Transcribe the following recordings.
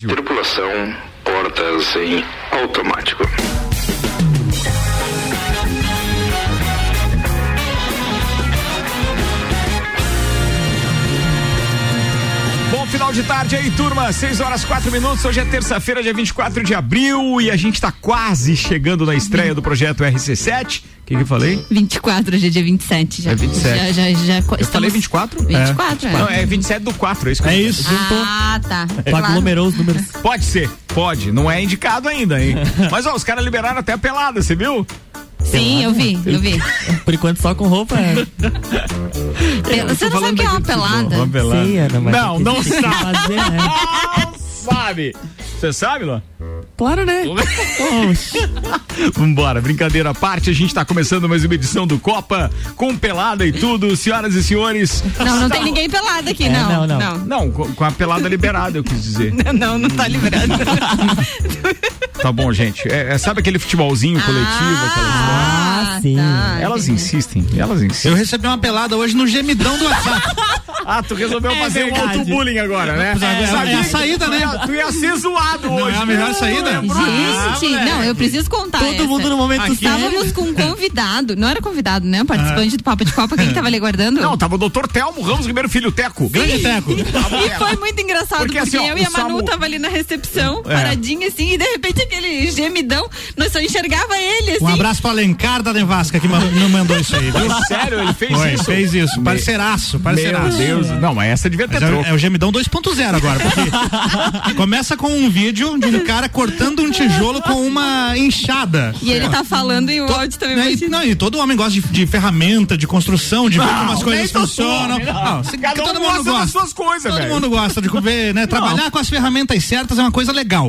Tripulação, portas em automático. Final de tarde aí, turma. 6 horas 4 minutos. Hoje é terça-feira, dia 24 de abril, e a gente tá quase chegando na estreia do projeto RC7. O que, que eu falei? 24, hoje é dia 27. Já, É 27. Já, já, já, Eu estamos... falei 24? 24, é. Não, é 27 do 4, é isso que É eu- isso, juntou. Ah, tá. Aglomerou os números. Pode ser, pode. Não é indicado ainda, hein? Mas ó, os caras liberaram até a pelada, você viu? Sim, eu vi, eu vi. Por enquanto só com roupa. é. Você não sabe o que é uma pelada? Uma pelada. Sei, Ana, mas Não, não sabe. fazer, né? Não sabe. Você sabe, Luan? Claro, né? Vambora, brincadeira à parte, a gente tá começando mais uma edição do Copa, com pelada e tudo, senhoras e senhores. Não, não tem ninguém pelado aqui, É, não. não, não. Não, Não, com com a pelada liberada, eu quis dizer. não, não tá liberado. Tá bom, gente. É, é, sabe aquele futebolzinho coletivo, aquela história? Ah, sim. tá, Elas insistem, elas insistem. Eu recebi uma pelada hoje no gemidão do WhatsApp. Ah, tu resolveu fazer um verdade. auto-bullying agora, né? É, Sabia é a saída, tu né? ia- Tu ia ser zoado Não hoje. é a melhor né? saída? Lembrou Gente, disso? não, eu preciso contar Todo essa. mundo no momento Aqui. Estávamos com um convidado, não era convidado, né? Um participante do Papo de Copa, quem tava ali aguardando? Não, tava o doutor Telmo Ramos Ribeiro Filho, Teco. Grande teco. E foi muito engraçado, Porque, porque, assim, ó, eu e a Manu Samu- tava ali na recepção, É. paradinha assim, e de repente aquele gemidão, nós só enxergava ele, assim. Um abraço pra Alencar da Nevasca que me mandou isso aí, viu? Sério, ele fez Foi, isso? fez isso. Parceiraço, Meu parceiraço. Deus. Não, mas essa devia ter Mas troco. é, é o gemidão 2.0 agora, porque começa com um vídeo de um cara cortando um tijolo com uma enxada. E ele tá falando e o áudio também Né, e, não, e todo homem gosta de, de ferramenta, de construção, de ver como as coisas funcionam. homem, não. Não, se- Cada um todo gosta mundo das gosta. suas coisas, Todo velho. mundo gosta de ver, né? Trabalhar com as ferramentas certas é uma coisa legal.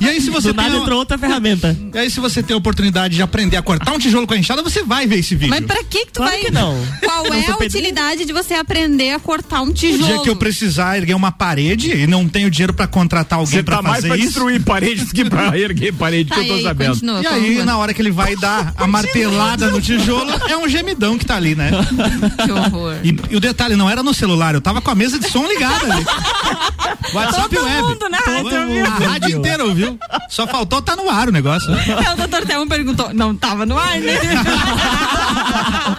E aí, se você Do nada tem. entrou outra ferramenta. E aí, se você tem a oportunidade de aprender a cortar um tijolo com a enxada, você vai ver esse vídeo. Mas pra que que tu Claro vai... que não. Qual Eu é sou a pedreiro. utilidade de você aprender a cortar um O tijolo? dia que eu precisar erguer uma parede e não tenho dinheiro pra contratar alguém Você pra tá mais fazer pra isso. destruir do que pra erguer parede, que Tá, eu e tô aí, sabendo. continua, E aí, na hora que ele vai dar a martelada no tijolo, é um gemidão que tá ali, né? Que horror. E, e o detalhe, não era no celular, eu tava com a mesa de som ligada ali. WhatsApp Todo web. mundo na rádio Todo mundo, A rádio inteira ouviu. Só faltou tá no ar o negócio. É, o doutor Thelma perguntou, não tava no ar, né?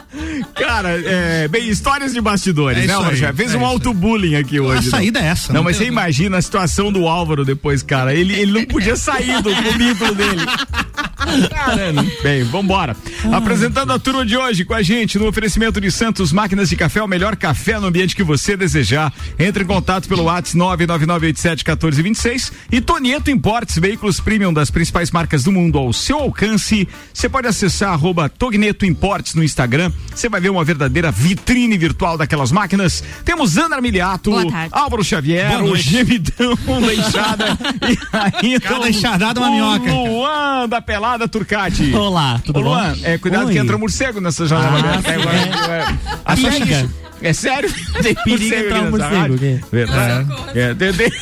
Cara, é, bem, histórias de bastidores, É né, Já fez é um auto-bullying aqui hoje. A saída é essa. Não, não mas você imagina a situação do Álvaro depois, cara. Ele, ele não podia sair do cubículo dele. Caramba. Bem, vambora. Apresentando a turma de hoje com a gente no oferecimento de Santos Máquinas de Café, o melhor café no ambiente que você desejar. Entre em contato pelo WhatsApp 999871426 e Tonieto Importes, veículos premium das principais marcas do mundo ao seu alcance. Você pode acessar arroba Togneto Importes no Instagram. Você vai ver uma verdadeira vitrine virtual daquelas máquinas. Temos Ana tarde. Álvaro Xavier, o gemidão da enxada e ainda Cada enxadada é uma minhoca. Luan da pelada Turcati. Olá, tudo Ô, bom? É, cuidado Oi. que entra morcego nessa janela Ah, sim, Agora, é. é. A É sério? Tem morcego entrar um morcego? Verdade. É, de- de-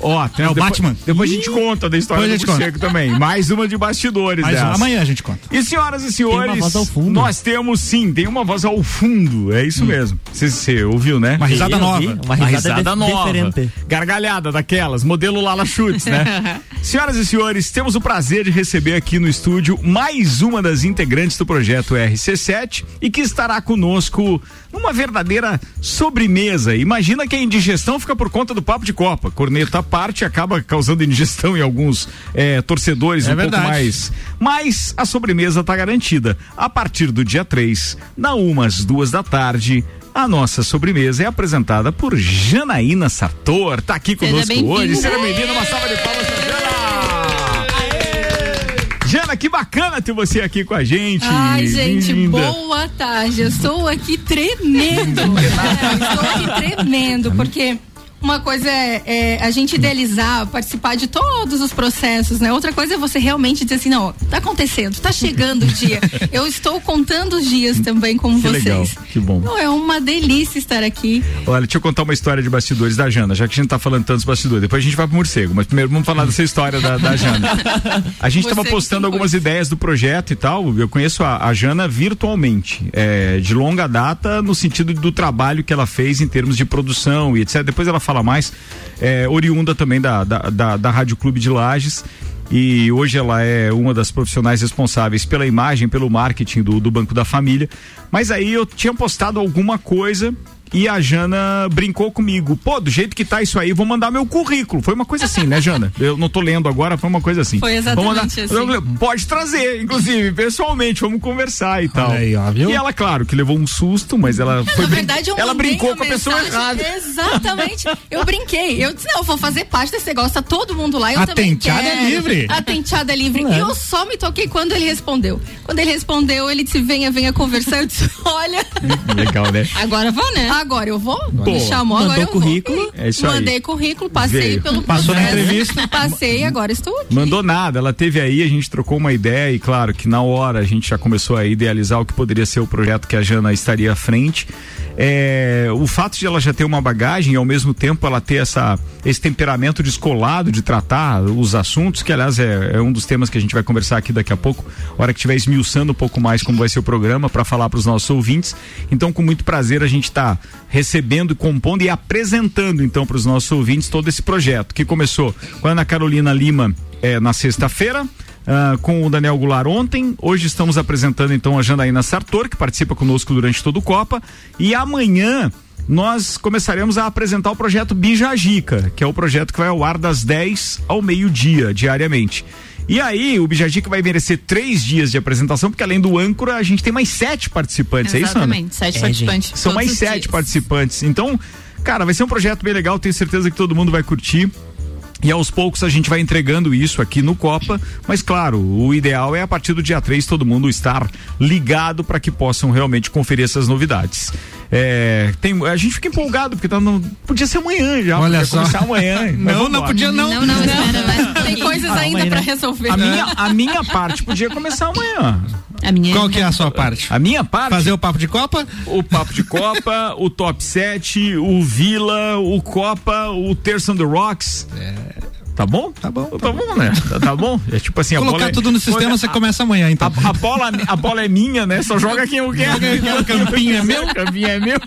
Ó, tem É o depois, Batman. Depois a gente conta da história Depois do morcego também. Mais uma de bastidores dessa. amanhã a gente conta. E senhoras e senhores, Tem uma voz ao fundo. nós temos sim, tem uma voz ao fundo, é isso mesmo. Você, você ouviu, né? Uma risada Eu nova. Uma Uma risada, nova. diferente. Gargalhada daquelas, modelo Lala Chutes, né? Senhoras e senhores, temos o prazer de receber aqui no estúdio mais uma das integrantes do projeto RC7 e que estará conosco numa verdadeira sobremesa. Imagina que a indigestão fica por conta do papo de Copa. Corneta à parte acaba causando indigestão em alguns eh, torcedores É um verdade. pouco mais. Mas a sobremesa está garantida. A partir do dia 3, na umas duas da tarde. A nossa sobremesa é apresentada por Janaína Sartor. Tá aqui conosco hoje. Seja bem-vinda. Uma salva de palmas Jana. Que bacana ter você aqui com a gente. Ai, gente, Linda. boa tarde. Eu estou aqui tremendo. É, estou aqui tremendo, porque uma coisa é, é a gente idealizar, participar de todos os processos, né? Outra coisa é você realmente dizer assim, não, tá acontecendo, tá chegando o dia. Eu estou contando os dias também com Que vocês. legal, que bom. Não, é uma delícia estar aqui. Olha, deixa eu contar uma história de bastidores da Jana, já que a gente tá falando tantos bastidores. Depois a gente vai pro morcego, mas primeiro vamos falar dessa história da, da Jana. A gente tava Você postando que algumas ideias do projeto e tal. Eu conheço a, a Jana virtualmente, é, de longa data, no sentido do trabalho que ela fez em termos de produção e etc. Depois ela fala mais, é, oriunda também da, da, da, da Rádio Clube de Lages e hoje ela é uma das profissionais responsáveis pela imagem, pelo marketing do, do Banco da Família. Mas aí eu tinha postado alguma coisa e a Jana brincou comigo. Pô, do jeito que tá isso aí, vou mandar meu currículo. Foi uma coisa assim, né, Jana? Eu não tô lendo agora, foi uma coisa assim. Foi Vou mandar- exatamente assim. Pode trazer, inclusive, pessoalmente, vamos conversar e tal. aí, ó, viu? E ela, claro, que levou um susto, mas ela foi Na brin- verdade, eu ela brincou com a pessoa errada. Exatamente. Eu brinquei. Eu disse, não, eu vou fazer parte desse negócio. Tá todo mundo lá. Eu A também tenteada quero. é livre. A tenteada é livre. E eu só me toquei quando ele respondeu. Quando ele respondeu, ele disse, venha, venha conversar. Eu disse, olha, Legal, né? Agora vou, né? Agora eu vou. Pô, me chamou, agora mandou eu vou. currículo. É isso aí. Mandei currículo, passei Veio. pelo Passou na entrevista. Passei, agora estou aqui. Mandou nada, ela teve aí, a gente trocou uma ideia e claro que na hora a gente já começou a idealizar o que poderia ser o projeto que a Jana estaria à frente. É, o fato de ela já ter uma bagagem e ao mesmo tempo ela ter essa, esse temperamento descolado de tratar os assuntos, que aliás é, é um dos temas que a gente vai conversar aqui daqui a pouco, hora que estiver esmiuçando um pouco mais como vai ser o programa para falar para os nossos ouvintes. Então, com muito prazer, a gente está recebendo, compondo e apresentando então para os nossos ouvintes todo esse projeto que começou com a Ana Carolina Lima é, na sexta-feira. Ah, com o Daniel Goulart ontem. Hoje estamos apresentando então a Janaína Sartor, que participa conosco durante todo o Copa. E amanhã nós começaremos a apresentar o projeto Bijagica, que é o projeto que vai ao ar das 10 ao meio-dia, diariamente. E aí, o Bijagica vai merecer três dias de apresentação, porque além do âncora, a gente tem mais sete participantes, é isso, Ana? Exatamente, sete É, participantes. São todos mais sete dias. participantes. Então, cara, vai ser um projeto bem legal. Tenho certeza que todo mundo vai curtir. E aos poucos a gente vai entregando isso aqui no Copa, mas claro, o ideal é a partir do dia 3 todo mundo estar ligado para que possam realmente conferir essas novidades. É, tem, a gente fica empolgado, porque tá no, podia ser amanhã já, Olha podia só. começar amanhã. Não, não podia não. Não, não, espera, vai. Tem coisas ainda aí, pra né? resolver. A minha, a minha parte podia começar amanhã. A minha Qual que é a sua parte? A minha parte Fazer o papo de Copa? o Papo de Copa, o Top 7, o Vila, o Copa, o Terça on the Rocks. Tá bom? Tá bom, Tá, bom, né? Tá, tá bom? É tipo assim, a Colocar é- tudo no sistema, a, você começa amanhã, então. a, a bola, a bola é minha, né? Só joga quem eu quero. O campinho é meu. O campinho é meu.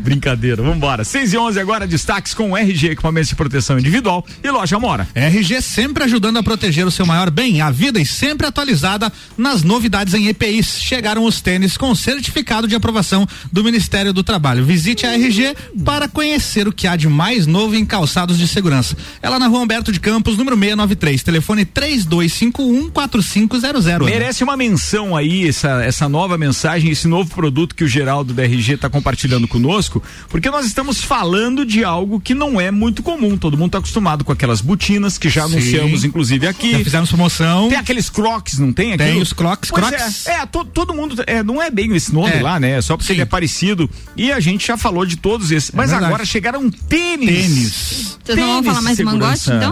Brincadeira, vambora. 6 e 11 agora, destaques com RG, equipamentos de proteção individual e loja Mora. RG sempre ajudando a proteger o seu maior bem, a vida e sempre atualizada nas novidades em EPIs. Chegaram os tênis com certificado de aprovação do Ministério do Trabalho. Visite a RG para conhecer o que há de mais novo em calçados de segurança. Ela na rua Humberto de Campos, número 693, telefone 32514500. Merece uma menção aí, essa, essa nova mensagem, esse novo produto que o Geraldo da RG está compartilhando conosco, porque nós estamos falando de algo que não é muito comum. Todo mundo está acostumado com aquelas botinas que já Sim. anunciamos, inclusive, aqui. Já fizemos promoção. Tem aqueles crocs, não tem? Tem Aquilo? os Crocs, Pois Crocs. É, é to- todo mundo, é, não é bem esse nome É. lá, né? É só porque Sim. ele é parecido. E a gente já falou de todos esses. Mas verdade. agora chegaram tênis. Tênis. Vocês não vão Tênis falar mais de mangote, então?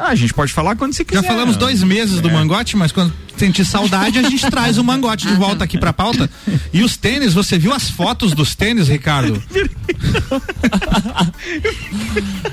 Ah, a gente pode falar quando você quiser. Já falamos dois meses do mangote, mas quando sentir saudade, a gente traz o mangote de volta aqui pra pauta. E os tênis, você viu as fotos dos tênis, Ricardo?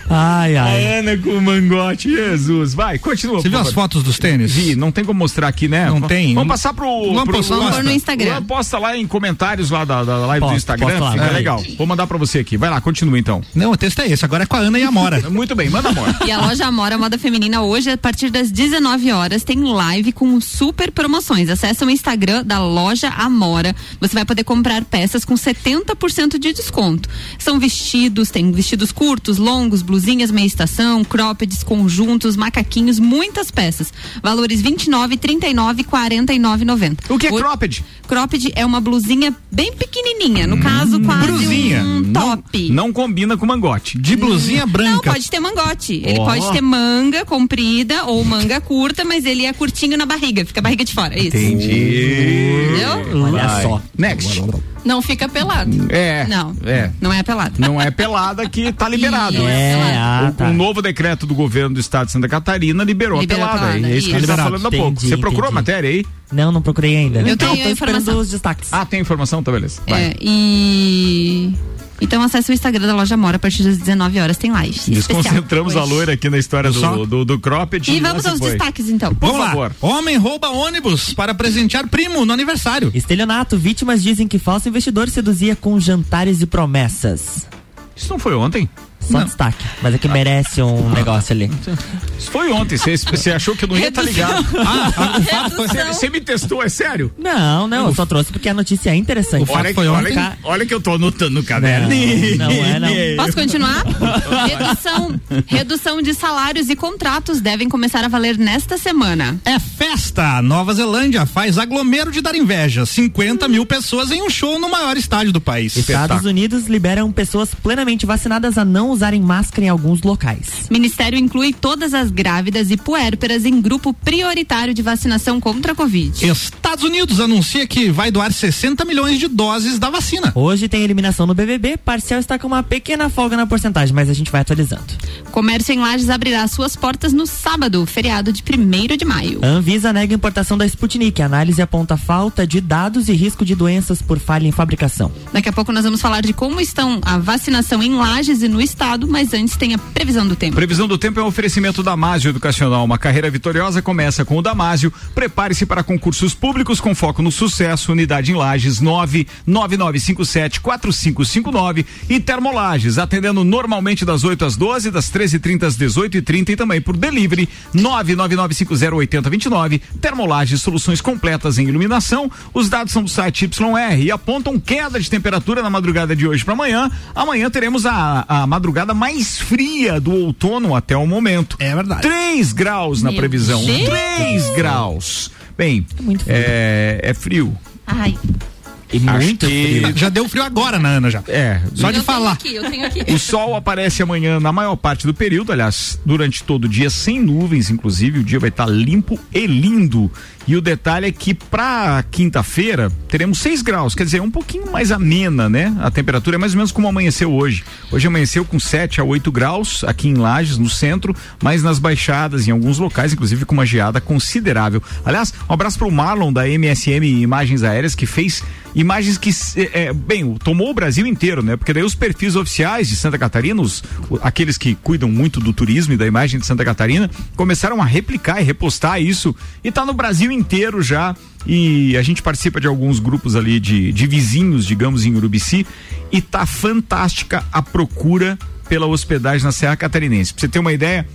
Ai, A ai. Ana com o mangote, Jesus. Vai, continua. Você viu as fotos dos tênis? Vi, não tem como mostrar aqui, né? Não tem. Vamos passar pro. Vamos pro pôr no Instagram. Luan, Posta lá em comentários lá da, da live do Posto, Instagram. lá, fica legal. Vou mandar pra você aqui. Vai lá, continua então. Não, o texto é esse. Agora é com a Ana e a Mora. Muito bem, manda amor. E a loja Amora Moda Feminina hoje, a partir das 19 horas, tem live com super promoções. Acesse o Instagram da loja Amora. Você vai poder comprar peças com 70% de desconto. São vestidos, tem vestidos curtos, longos, blusinhas meia estação, croppeds, conjuntos, macaquinhos, muitas peças. Valores 29, 39 e 49,90. O que é Hoje- cropped? Cropped é uma blusinha bem pequenininha, no caso quase blusinha. um top. Não combina com mangote. De blusinha Não, branca. pode ter mangote. Ele Ó. pode ter manga comprida ou manga curta, mas ele é curtinho na barriga, fica a barriga de fora. É isso. Entendi. Entendeu? Olha Vai. só. Next. Não fica pelado. É. Não. É. Não é pelado. Não é pelada que tá liberado. Isso. É, ah, O- tá. Um novo decreto do governo do estado de Santa Catarina liberou, Liberou a a pelada. pelada, É isso que isso. ele tá falando há pouco. Entendi, Você procurou a entendi. matéria aí? Não, não procurei ainda. Eu Não, tenho tô a esperando informação. os destaques. Ah, tem informação? Tá, beleza. Vai. É, e. Então acesse o Instagram da loja Mora a partir das 19 horas, tem live. Desconcentramos a loira aqui na história do, do, do cropped. E vamos aos foi. destaques então. Por Vamos favor. lá. Homem rouba ônibus para presentear primo no aniversário. Estelionato, vítimas dizem que falso investidor seduzia com jantares e promessas. Isso não foi ontem? Só destaque. Mas é que merece um negócio ali. Isso foi ontem, você- achou que eu não ia estar ligado. Ah, o foi. Você você me testou, é sério? Não, não, eu só trouxe porque a notícia é interessante. Olha, foi olha, ontem. olha que eu tô anotando no caderninho. Não, não é, não. Posso continuar? redução, redução de salários e contratos devem começar a valer nesta semana. É festa! Nova Zelândia faz aglomero de dar inveja. 50 mil pessoas em um show no maior estádio do país. Estados Unidos liberam pessoas plenamente vacinadas a não usarem máscara em alguns locais. Ministério inclui todas as grávidas e puérperas em grupo prioritário de vacinação contra a Covid. Estados Unidos anuncia que vai doar 60 milhões de doses da vacina. Hoje tem eliminação no BBB, parcial está com uma pequena folga na porcentagem, mas a gente vai atualizando. Comércio em Lages abrirá suas portas no sábado, feriado de 1 de maio. A Anvisa nega a importação da Sputnik. A análise aponta falta de dados e risco de doenças por falha em fabricação. Daqui a pouco nós vamos falar de como estão a vacinação em Lages e no estado, mas antes tem a previsão do tempo. Previsão do tempo é um oferecimento Damásio Educacional. Uma carreira vitoriosa começa com o Damásio. Prepare-se para concursos públicos com foco no sucesso. Unidade em Lages 99957 4559 e Termolages, atendendo normalmente das 8 às 12, das 13h30 às 18h30 e também por delivery 999508029. Termolages, soluções completas em iluminação. Os dados são do site YR e apontam queda de temperatura na madrugada de hoje para amanhã. Amanhã teremos a, a madrugada mais fria do outono até o momento. É verdade. 3 graus na Meu previsão. Deus. 3 graus. Bem, muito frio. é, é frio. Ai, E muito que- frio. Já deu frio agora na Ana já. É, Só de eu falar. Tenho aqui, eu tenho aqui. O sol aparece amanhã na maior parte do período, aliás, durante todo o dia, sem nuvens, inclusive. O dia vai estar limpo e lindo. E o detalhe é que para quinta-feira teremos 6 graus, quer dizer, um pouquinho mais amena, né? A temperatura é mais ou menos como amanheceu hoje. Hoje amanheceu com 7 a 8 graus aqui em Lages, no centro, mas nas baixadas, em alguns locais, inclusive com uma geada considerável. Aliás, um abraço pro Marlon da MSM Imagens Aéreas, que fez imagens que, é, bem, tomou o Brasil inteiro, né? Porque daí os perfis oficiais de Santa Catarina, os, o- aqueles que cuidam muito do turismo e da imagem de Santa Catarina, começaram a replicar e repostar isso e tá no Brasil inteiro já. E a gente participa de alguns grupos ali de, de vizinhos, digamos, em Urubici, e tá fantástica a procura pela hospedagem na Serra Catarinense. Pra você ter uma ideia,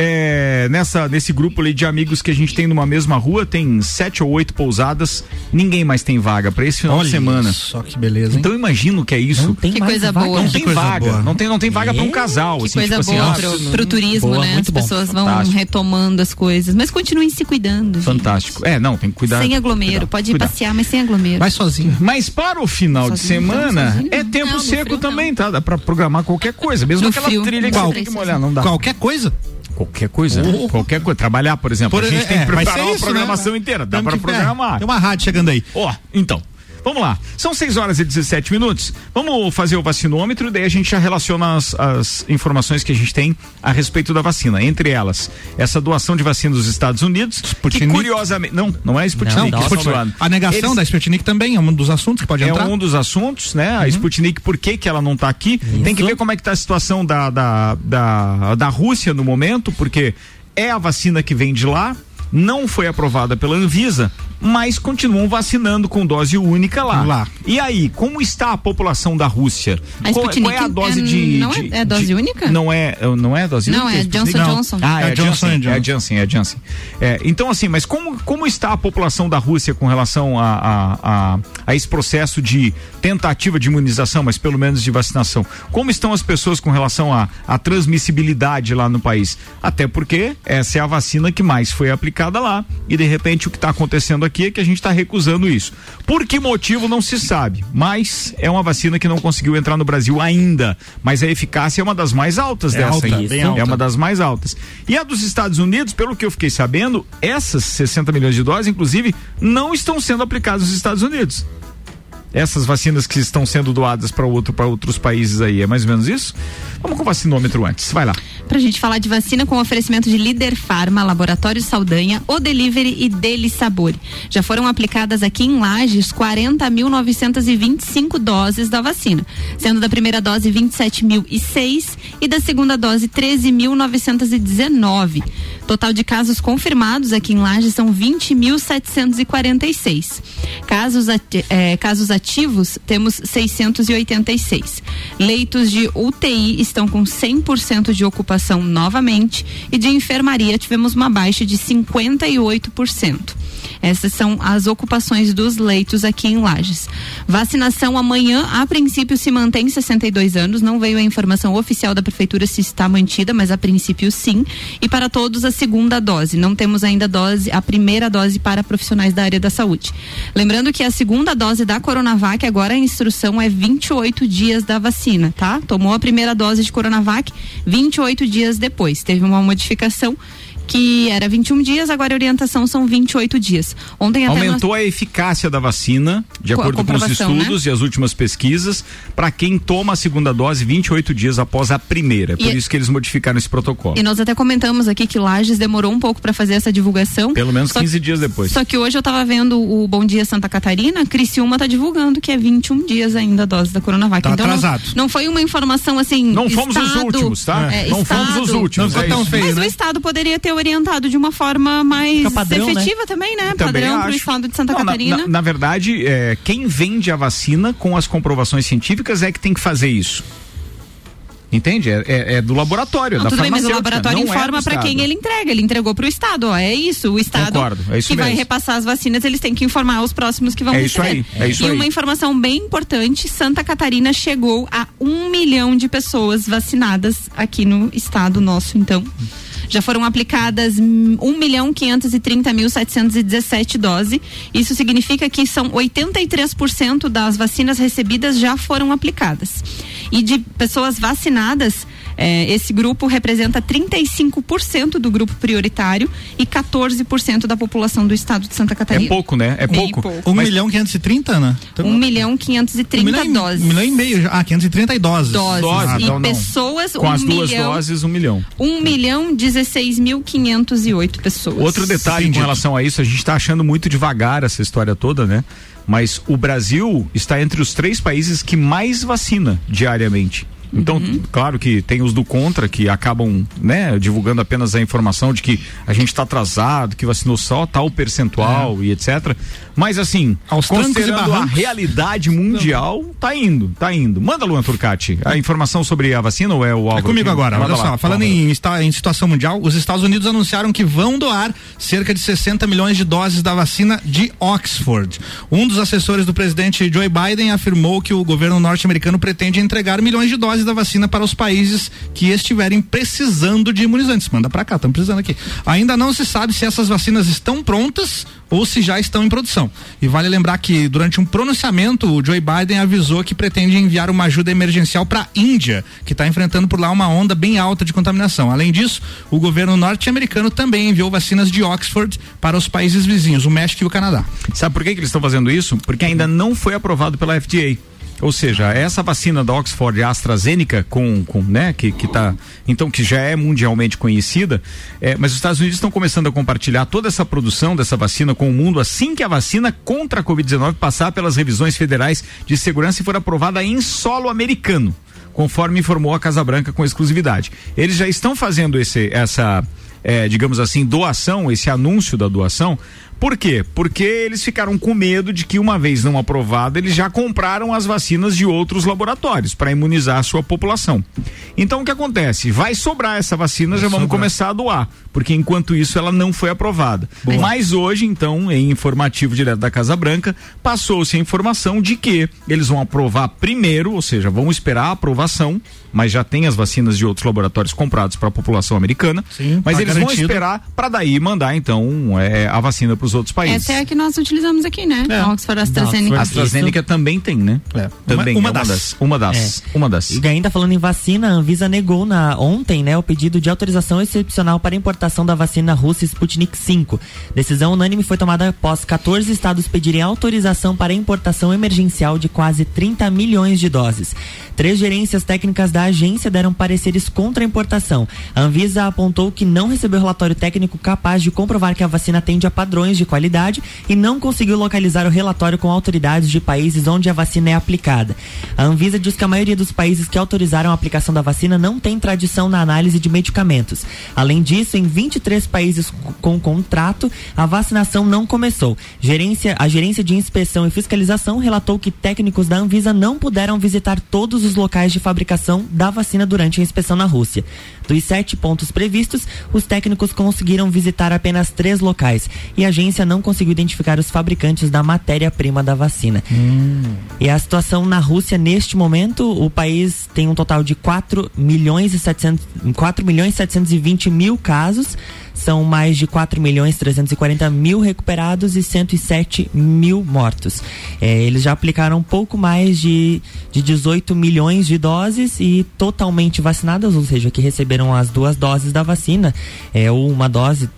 é, nessa, nesse grupo ali de amigos que a gente tem numa mesma rua, tem sete ou oito pousadas, ninguém mais tem vaga para esse final de semana. Só que beleza, hein? Então imagino que é isso. Não tem Que coisa vaga. boa. Não tem coisa vaga, boa. não tem, não tem vaga para um casal. Que assim, coisa tipo assim, boa ah, pro, pro turismo, boa, né? As bom. pessoas vão Fantástico. retomando as coisas. Mas continuem se cuidando. gente. Fantástico. É, não, tem que cuidar. Sem aglomero. cuidar, Pode ir cuidar. passear, mas sem aglomero. Vai sozinho. Mas para o final de Sozinho, semana não, sozinho é não. tempo Não, seco frio, também, tá? Dá pra programar qualquer coisa, mesmo No aquela frio. trilha que Qual? você tem que molhar, não dá. Qualquer coisa. Qualquer coisa, né? qualquer coisa. Trabalhar, por exemplo, Por- a gente tem é, que vai preparar uma isso, programação né? inteira. Dá para que- programar. é, Tem uma rádio chegando aí. Ó, então. Vamos lá. São 6 horas e 17 minutos. Vamos fazer o vacinômetro, daí a gente já relaciona as, as informações que a gente tem a respeito da vacina. Entre elas, essa doação de vacina dos Estados Unidos, que Sputnik. curiosamente. Não, não é Sputnik. Não, que não, Sputnik. doando. A negação Eles- da Sputnik também é um dos assuntos que pode é entrar. um dos assuntos, né? A Sputnik, por que, que ela não está aqui? Tem que ver como é que tá a situação da, da, da, da Rússia no momento, porque é a vacina que vem de lá, não foi aprovada pela Anvisa, mas continuam vacinando com dose única lá. Lá. E aí, como está a população da Rússia? A qual, Sputnik qual é a dose é- de. não é- de- é dose de- única? Não é, não é dose Não, única? é a Sputnik? Johnson Não. Johnson. Ah, é, É Johnson, Johnson é Johnson. Janssen, é Janssen. É, então, assim, mas como, como está a população da Rússia com relação a, a, a, a esse processo de tentativa de imunização, mas pelo menos de vacinação? Como estão as pessoas com relação à à transmissibilidade lá no país? Até porque essa é a vacina que mais foi aplicada lá e de repente o que está acontecendo aqui é que a gente está recusando isso. Por que motivo não se sabe, mas é uma vacina que não conseguiu entrar no Brasil ainda, mas a eficácia é uma das mais altas É dessa alta, aí. bem É alta. uma das mais altas. E a dos Estados Unidos, pelo que eu fiquei sabendo, essas 60 milhões de doses, inclusive, não estão sendo aplicadas nos Estados Unidos. Essas vacinas que estão sendo doadas para outro, para outros países aí, é mais ou menos isso? Vamos com o vacinômetro antes, vai lá. Pra gente falar de vacina com oferecimento de Líder Farma, Laboratório Saldanha, O Delivery e Deli Sabor. Já foram aplicadas aqui em Lages 40.925 doses da vacina, sendo da primeira dose 27.006 e da segunda dose 13.919. Total de casos confirmados aqui em Lages são 20.746. Casos, eh, casos ativos ativos, temos 686. Leitos de UTI estão com 100% de ocupação novamente e de enfermaria tivemos uma baixa de 58%. Essas são as ocupações dos leitos aqui em Lages. Vacinação amanhã, a princípio, se mantém 62 anos. Não veio a informação oficial da prefeitura se está mantida, mas a princípio sim. E para todos a segunda dose. Não temos ainda dose, a primeira dose para profissionais da área da saúde. Lembrando que a segunda dose da Coronavac, agora a instrução é 28 dias da vacina, tá? Tomou a primeira dose de Coronavac, 28 dias depois. Teve uma modificação que era 21 dias, agora a orientação são 28 dias. Ontem até Aumentou nós... a eficácia da vacina, de acordo com os comprovação, estudos e as últimas pesquisas, para quem toma a segunda dose 28 dias após a primeira. É por E- isso que eles modificaram esse protocolo. E nós até comentamos aqui que Lages demorou um pouco para fazer essa divulgação. Pelo menos Só- 15 dias depois. Só que hoje eu tava vendo o Bom Dia Santa Catarina, Criciúma tá divulgando que é 21 dias ainda a dose da Coronavac. Tá então não- atrasado. Não, foi uma informação assim. Não fomos os estado- últimos, tá? é, Não fomos os estado- últimos. Não é tão feio, Mas né? o Estado poderia ter orientado de uma forma mais padrão, né? efetiva também, né? Também padrão pro acho. Estado de Santa Não, na- Catarina. Na, na verdade, é, quem vende a vacina com as comprovações científicas é que tem que fazer isso. Entende? É, é- é do laboratório, Não, da tudo bem, mas o laboratório é informa do para quem ele entrega. Ele entregou para o Estado, ó. É isso. O Estado Concordo, é isso que vai mesmo. repassar as vacinas, eles têm que informar os próximos que vão É isso receber. aí, é isso e aí. uma informação bem importante: Santa Catarina chegou a um milhão de pessoas vacinadas aqui no estado nosso, então. Já foram aplicadas hum, 1 milhão 530 mil 717 doses. Isso significa que são 83% das vacinas recebidas já foram aplicadas. E de pessoas vacinadas, eh, esse grupo representa 35% do grupo prioritário e 14% da população do estado de Santa Catarina. É pouco, né? É Bem pouco. pouco. Um Mas- milhão quinhentos e trinta, Ana? Então, 1 milhão 530 um milhão, e- doses. Um milhão e meio. já. Ah, 530 doses. Doses. Doses, e então não. pessoas, Com 1 as duas milhão, doses, um milhão. 1 milhão 16.508 pessoas. Outro detalhe Entendido. com relação a isso, a gente está achando muito devagar essa história toda, né? Mas o Brasil está entre os três países que mais vacina diariamente. Então, Uhum. claro que tem os do contra que acabam, né, divulgando apenas a informação de que a gente está atrasado, que vacinou só tal percentual e etc. Mas assim, É. Aos considerando a realidade mundial, tá indo, tá indo. Manda Luan Turcati, a informação sobre a vacina ou é o Álvaro? É comigo agora, Manda olha lá, só, falando em, em situação mundial, os Estados Unidos anunciaram que vão doar cerca de 60 milhões de doses da vacina de Oxford. Um dos assessores do presidente Joe Biden afirmou que o governo norte-americano pretende entregar milhões de doses da vacina para os países que estiverem precisando de imunizantes. Manda pra cá, estamos precisando aqui. Ainda não se sabe se essas vacinas estão prontas ou se já estão em produção. E vale lembrar que durante um pronunciamento, o Joe Biden avisou que pretende enviar uma ajuda emergencial para a Índia, que está enfrentando por lá uma onda bem alta de contaminação. Além disso, o governo norte-americano também enviou vacinas de Oxford para os países vizinhos, o México e o Canadá. Sabe por que, que eles estão fazendo isso? Porque ainda não foi aprovado pela FDA. Ou seja, essa vacina da Oxford AstraZeneca, com, com, né, que, que tá, então, que já é mundialmente conhecida, é, mas os Estados Unidos estão começando a compartilhar toda essa produção dessa vacina com o mundo assim que a vacina contra a Covid-19 passar pelas revisões federais de segurança e for aprovada em solo americano conforme informou a Casa Branca com exclusividade. Eles já estão fazendo esse, essa, é, digamos assim, doação, esse anúncio da doação. Por quê? Porque eles ficaram com medo de que, uma vez não aprovada, eles já compraram as vacinas de outros laboratórios para imunizar a sua população. Então o que acontece? Vai sobrar essa vacina, já vamos começar a doar, porque enquanto isso ela não foi aprovada. Mas hoje, então, em informativo direto da Casa Branca, passou-se a informação de que eles vão aprovar primeiro, ou seja, vão esperar a aprovação, mas já tem as vacinas de outros laboratórios comprados para a população americana. Sim, mas tá eles vão garantido. esperar para daí mandar então é, a vacina para os outros países. Essa é a que nós utilizamos aqui, né? É. A Oxford AstraZeneca. A AstraZeneca também tem, né? É. Também Uma- é uma das. Uma das. Uma das. E ainda falando em vacina, a Anvisa negou na, ontem né, o pedido de autorização excepcional para importação da vacina russa Sputnik V. Decisão unânime foi tomada após 14 estados pedirem autorização para importação emergencial de quase 30 milhões de doses. Três gerências técnicas da agência deram pareceres contra a importação. A Anvisa apontou que não recebeu relatório técnico capaz de comprovar que a vacina atende a padrões de qualidade e não conseguiu localizar o relatório com autoridades de países onde a vacina é aplicada. A Anvisa diz que a maioria dos países que autorizaram a aplicação da vacina não tem tradição na análise de medicamentos. Além disso, em 23 países com contrato, a vacinação não começou. Gerência, a Gerência de Inspeção e Fiscalização relatou que técnicos da Anvisa não puderam visitar todos os locais de fabricação da vacina durante a inspeção na Rússia. Dos sete pontos previstos, os técnicos conseguiram visitar apenas três locais e a agência não conseguiu identificar os fabricantes da matéria-prima da vacina. Hum. E a situação na Rússia, neste momento, o país tem um total de 4 milhões e 700, 4 milhões e 720 mil casos são mais de 4 milhões 340 mil recuperados e 107 mil mortos. É, eles já aplicaram pouco mais de, de 18 milhões de doses e totalmente vacinadas, ou seja, que receberam as duas doses da vacina, é, ou uma dose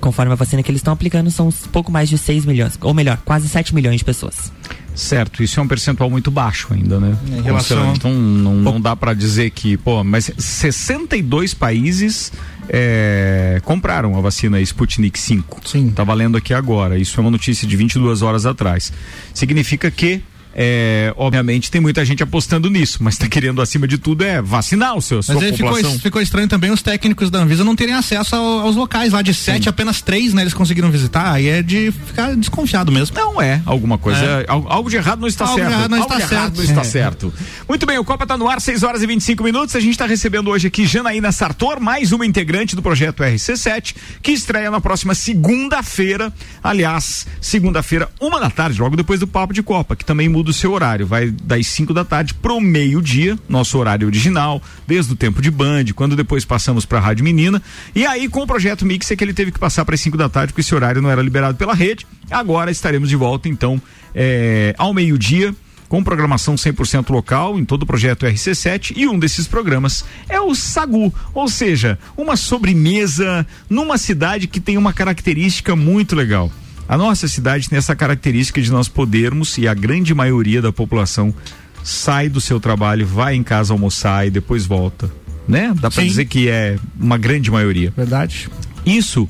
conforme a vacina que eles estão aplicando, são um pouco mais de 6 milhões, ou melhor, quase 7 milhões de pessoas. Certo, isso é um percentual muito baixo ainda, né? Em relação... Então não, não dá para dizer que, pô, mas 62 países é, compraram a vacina Sputnik 5. Sim. Tá valendo aqui agora. Isso é uma notícia de 22 horas atrás. Significa que é, obviamente tem muita gente apostando nisso, mas está querendo acima de tudo é vacinar o seu mas aí população. Ficou, ficou estranho também os técnicos da Anvisa não terem acesso ao, aos locais lá de sete, Sim. apenas três, né? Eles conseguiram visitar, aí é de ficar desconfiado mesmo. Não é alguma coisa, é. algo de errado não está algo certo. De errado não algo está certo. Não está é. certo. Muito bem, o Copa está no ar, 6 horas e 25 minutos. A gente está recebendo hoje aqui Janaína Sartor, mais uma integrante do projeto RC7, que estreia na próxima segunda-feira. Aliás, segunda-feira, uma da tarde, logo depois do Papo de Copa, que também muda muda o seu horário, vai das 5 da tarde pro meio-dia, nosso horário original, desde o tempo de Band, quando depois passamos para a Rádio Menina. E aí, com o projeto Mix, é que ele teve que passar para as 5 da tarde, porque esse horário não era liberado pela rede. Agora estaremos de volta, então, é, ao meio-dia com programação 100% local em todo o projeto RC7 e um desses programas é o Sagu, ou seja, uma sobremesa numa cidade que tem uma característica muito legal. A nossa cidade tem essa característica de nós podermos, e a grande maioria da população sai do seu trabalho, vai em casa almoçar e depois volta. Né? Dá para dizer que é uma grande maioria. Verdade. Isso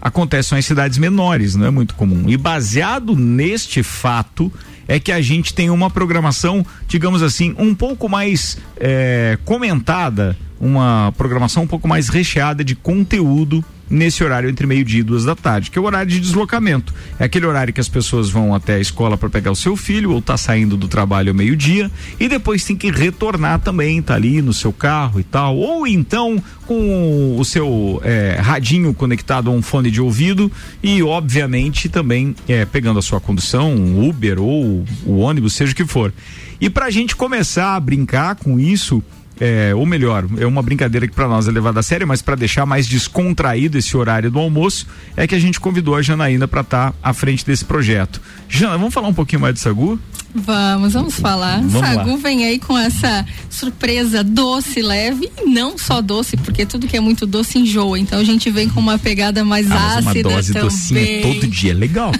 acontece em cidades menores, não é muito comum. E baseado neste fato, é que a gente tem uma programação, digamos assim, um pouco mais é, comentada, uma programação um pouco mais recheada de conteúdo nesse horário entre meio-dia e duas da tarde, que é o horário de deslocamento. É aquele horário que as pessoas vão até a escola para pegar o seu filho ou tá saindo do trabalho ao meio-dia e depois tem que retornar também, tá ali no seu carro e tal, ou então com o seu é, radinho conectado a um fone de ouvido e obviamente também é, pegando a sua condução, um Uber ou o ônibus, seja o que for. E para a gente começar a brincar com isso, é, ou melhor, é uma brincadeira que para nós é levada a sério, mas para deixar mais descontraído esse horário do almoço, é que a gente convidou a Janaína para estar tá à frente desse projeto. Jana, vamos falar um pouquinho mais do Sagu? Vamos, vamos falar. Vamos Sagu lá. vem aí com essa surpresa doce, leve, e não só doce, porque tudo que é muito doce enjoa. Então a gente vem com uma pegada mais ah, ácida uma dose também. docinha todo dia é legal.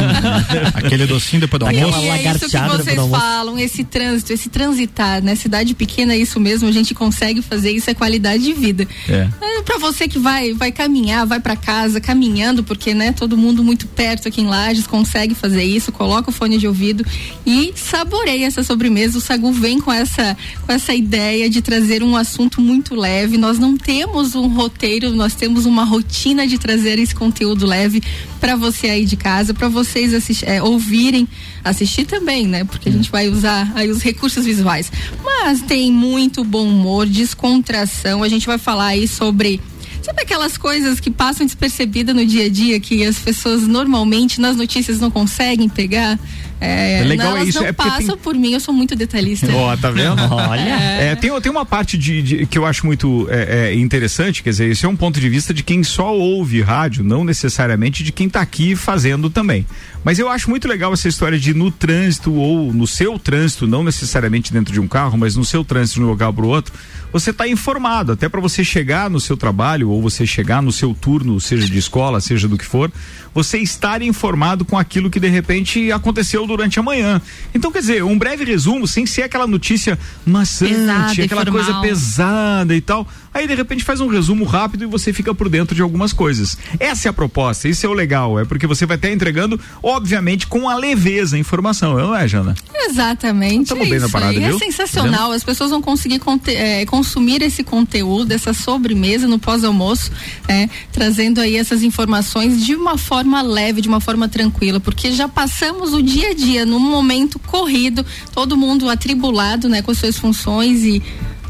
Aquele docinho depois do almoço. E é isso que vocês falam, esse trânsito, esse transitar, né? Cidade pequena é isso mesmo, a gente consegue fazer isso, é qualidade de vida. É. é para você que vai vai caminhar, vai para casa caminhando, porque né, todo mundo muito perto aqui em Lages consegue fazer isso, coloca o fone de ouvido e saboreia essa sobremesa. O Sagu vem com essa, com essa ideia de trazer um assunto muito leve. Nós não temos um roteiro, nós temos uma rotina de trazer esse conteúdo leve para você aí de casa, para vocês assistir, é, ouvirem, assistir também, né? Porque a gente vai usar aí os recursos visuais. Mas tem muito bom humor, descontração. A gente vai falar aí sobre Sabe aquelas coisas que passam despercebida no dia a dia que as pessoas normalmente nas notícias não conseguem pegar? É, é legal não, é isso. Não é passam tem... por mim, eu sou muito detalhista. Ó, oh, tá vendo? Olha. É, tem, tem uma parte de, de que eu acho muito é, é, interessante, quer dizer, esse é um ponto de vista de quem só ouve rádio, não necessariamente de quem está aqui fazendo também. Mas eu acho muito legal essa história de no trânsito ou no seu trânsito, não necessariamente dentro de um carro, mas no seu trânsito de um lugar para o outro, você está informado, até para você chegar no seu trabalho ou você chegar no seu turno, seja de escola, seja do que for, você estar informado com aquilo que de repente aconteceu durante a manhã. Então, quer dizer, um breve resumo, sem ser aquela notícia maçante, Pesada aquela coisa pesada e tal. Aí, de repente, faz um resumo rápido e você fica por dentro de algumas coisas. Essa é a proposta, isso é o legal, é porque você vai estar entregando, obviamente, com a leveza a informação, não é, Jana? Exatamente. Tamo é bem na parada, aí. viu? É sensacional. As pessoas vão conseguir é, consumir esse conteúdo, essa sobremesa no pós-almoço, né, trazendo aí essas informações de uma forma leve, de uma forma tranquila, porque já passamos o dia a dia num momento corrido, todo mundo atribulado, né, com suas funções e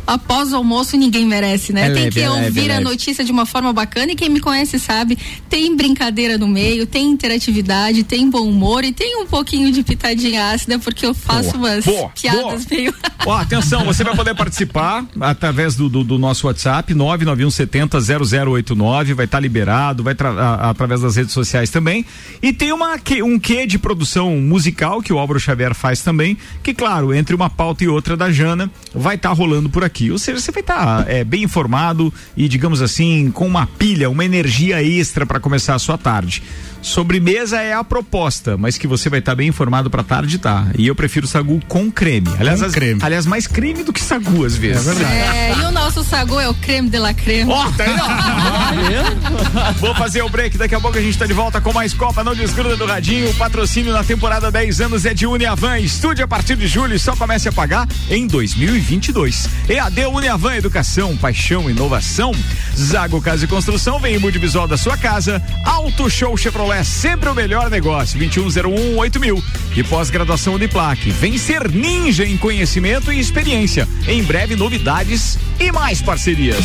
Após o almoço ninguém merece, né? É tem leve, que é leve, ouvir é a leve. notícia de uma forma bacana e quem me conhece sabe, tem brincadeira no meio, tem interatividade, tem bom humor e tem um pouquinho de pitadinha ácida porque eu faço Boa, umas boa, piadas boa. meio Ó, atenção, você vai poder participar através do, do, do nosso WhatsApp, 991700089, vai estar liberado, vai a- através das redes sociais também. E tem uma, um quê de produção musical que o Álvaro Xavier faz também, que, claro, entre uma pauta e outra da Jana, vai estar rolando por aqui. Ou seja, você vai estar é, bem informado e, digamos assim, com uma pilha, uma energia extra para começar a sua tarde. Sobremesa é a proposta, mas que você vai estar bem informado pra tarde, tá? E eu prefiro sagu com creme. Aliás, Com as- creme. aliás, mais creme do que sagu às vezes. É verdade. É, e o nosso sagu é o creme de la creme. Ó, tá aí, ó. Vou fazer o break, daqui a pouco a gente tá de volta com mais Copa, não desgruda do radinho. O patrocínio na temporada 10 anos é de Uniavan. Estude a partir de julho e só comece a pagar em 2022. EAD Uniavan Educação, Paixão, Inovação. Zago Casa e Construção, vem em multivisual da sua casa. Auto Show Chevrolet, sempre o melhor negócio. 2101 8000. E pós-graduação Uniplaque. Vem ser ninja em conhecimento e experiência. Em breve, novidades e mais parcerias.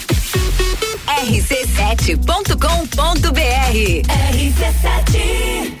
rc7.com.br RC7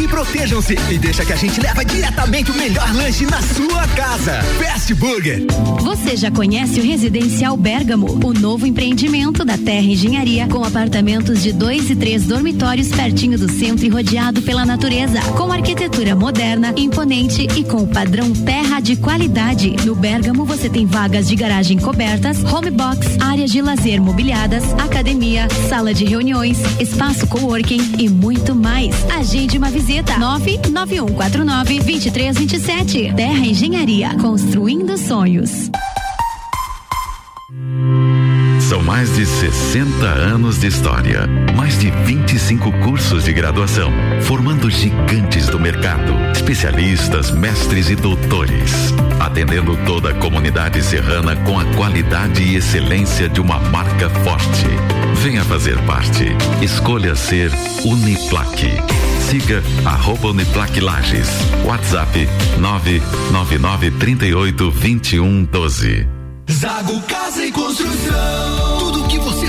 3229 Cuidem-se e protejam-se e deixa que a gente leva diretamente o melhor lanche na sua casa. Fast Burger. Você já conhece o Residencial Bergamo, o novo empreendimento da Terra Engenharia, com apartamentos de dois e três dormitórios pertinho do centro e rodeado pela natureza, com arquitetura moderna, imponente e com padrão terra de qualidade. No Bergamo você tem vagas de garagem cobertas, home box, áreas de lazer mobiliadas, academia, sala de reuniões, espaço coworking e muito mais. Agende uma visita 99149 2327. Terra Engenharia, construindo sonhos. São mais de 60 anos de história, mais de 25 cursos de graduação, formando gigantes do mercado, especialistas, mestres e doutores, atendendo toda a comunidade serrana com a qualidade e excelência de uma marca forte. Venha fazer parte. Escolha ser Uniplaque. Siga arroba Uniplaque Lages. WhatsApp 999 38 21 12. Zago Casa e Construção. Tudo que você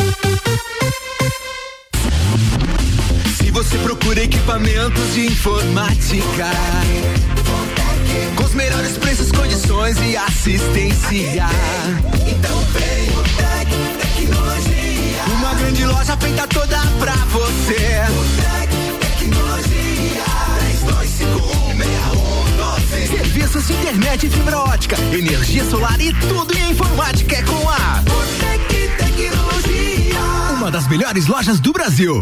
Você procura equipamentos de informática, com os melhores preços, condições e assistência, então vem o Tec Tecnologia. Uma grande loja feita toda pra você. O Tec Tecnologia. 32516112. Serviços de internet e fibra ótica, energia solar e tudo em informática é com a Botec Tecnologia. Uma das melhores lojas do Brasil.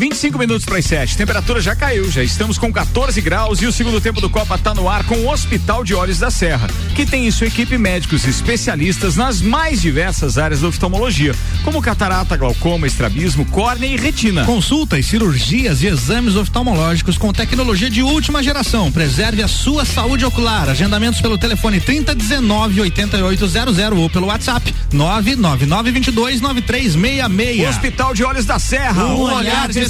25 minutos para as 7. Temperatura já caiu, já estamos com 14 graus e o segundo tempo do Copa está no ar com o Hospital de Olhos da Serra, que tem em sua equipe médicos especialistas nas mais diversas áreas da oftalmologia, como catarata, glaucoma, estrabismo, córnea e retina. Consultas, cirurgias e exames oftalmológicos com tecnologia de última geração. Preserve a sua saúde ocular. Agendamentos pelo telefone 3019 8800 ou pelo WhatsApp 99922 9366. Hospital de Olhos da Serra, um olhar de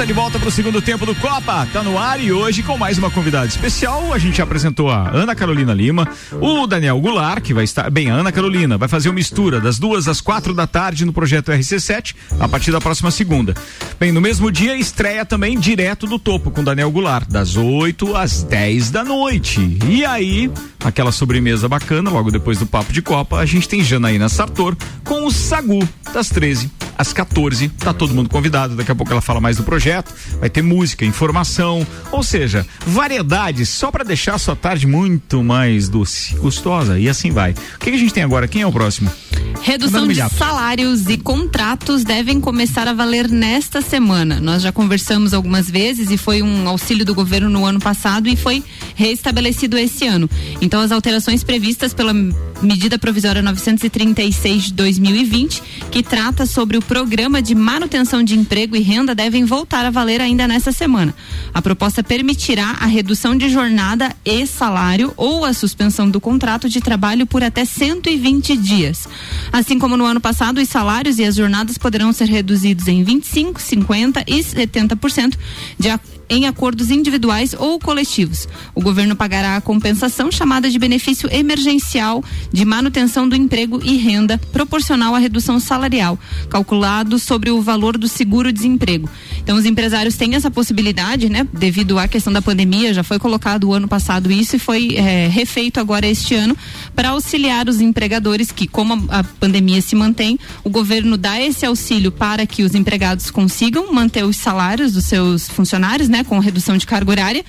Está de volta para o segundo tempo do Copa, tá no ar e hoje com mais uma convidada especial. A gente apresentou a Ana Carolina Lima, o Daniel Goulart, que vai estar. Bem, a Ana Carolina vai fazer uma mistura das duas às quatro da tarde no projeto RC7, a partir da próxima segunda. Bem, no mesmo dia estreia também direto do topo com Daniel Goulart, das 8 às 10 da noite. E aí, aquela sobremesa bacana, logo depois do Papo de Copa, a gente tem Janaína Sartor com o Sagu, das 13 às 14. Tá todo mundo convidado, daqui a pouco ela fala mais do projeto, vai ter música, informação, ou seja, variedades só para deixar a sua tarde muito mais doce, gostosa e assim vai. O que, que a gente tem agora? Quem é o próximo? Redução de salários e contratos devem começar a valer nesta semana. Nós já conversamos algumas vezes e foi um auxílio do governo no ano passado e foi restabelecido esse ano. Então, as alterações previstas pela medida provisória 936 de 2020, que trata sobre o programa de manutenção de emprego e renda, devem voltar a valer ainda nesta semana. A proposta permitirá a redução de jornada e salário ou a suspensão do contrato de trabalho por até 120 dias. Assim como no ano passado, os salários e as jornadas poderão ser reduzidos em 25, 50 e 70% de acordo em acordos individuais ou coletivos. O governo pagará a compensação chamada de benefício emergencial de manutenção do emprego e renda proporcional à redução salarial, calculado sobre o valor do seguro-desemprego. Então, os empresários têm essa possibilidade, né? Devido à questão da pandemia, já foi colocado o ano passado isso e foi é, refeito agora este ano para auxiliar os empregadores que, como a, a pandemia se mantém, o governo dá esse auxílio para que os empregados consigam manter os salários dos seus funcionários, né? Com redução de carga horária.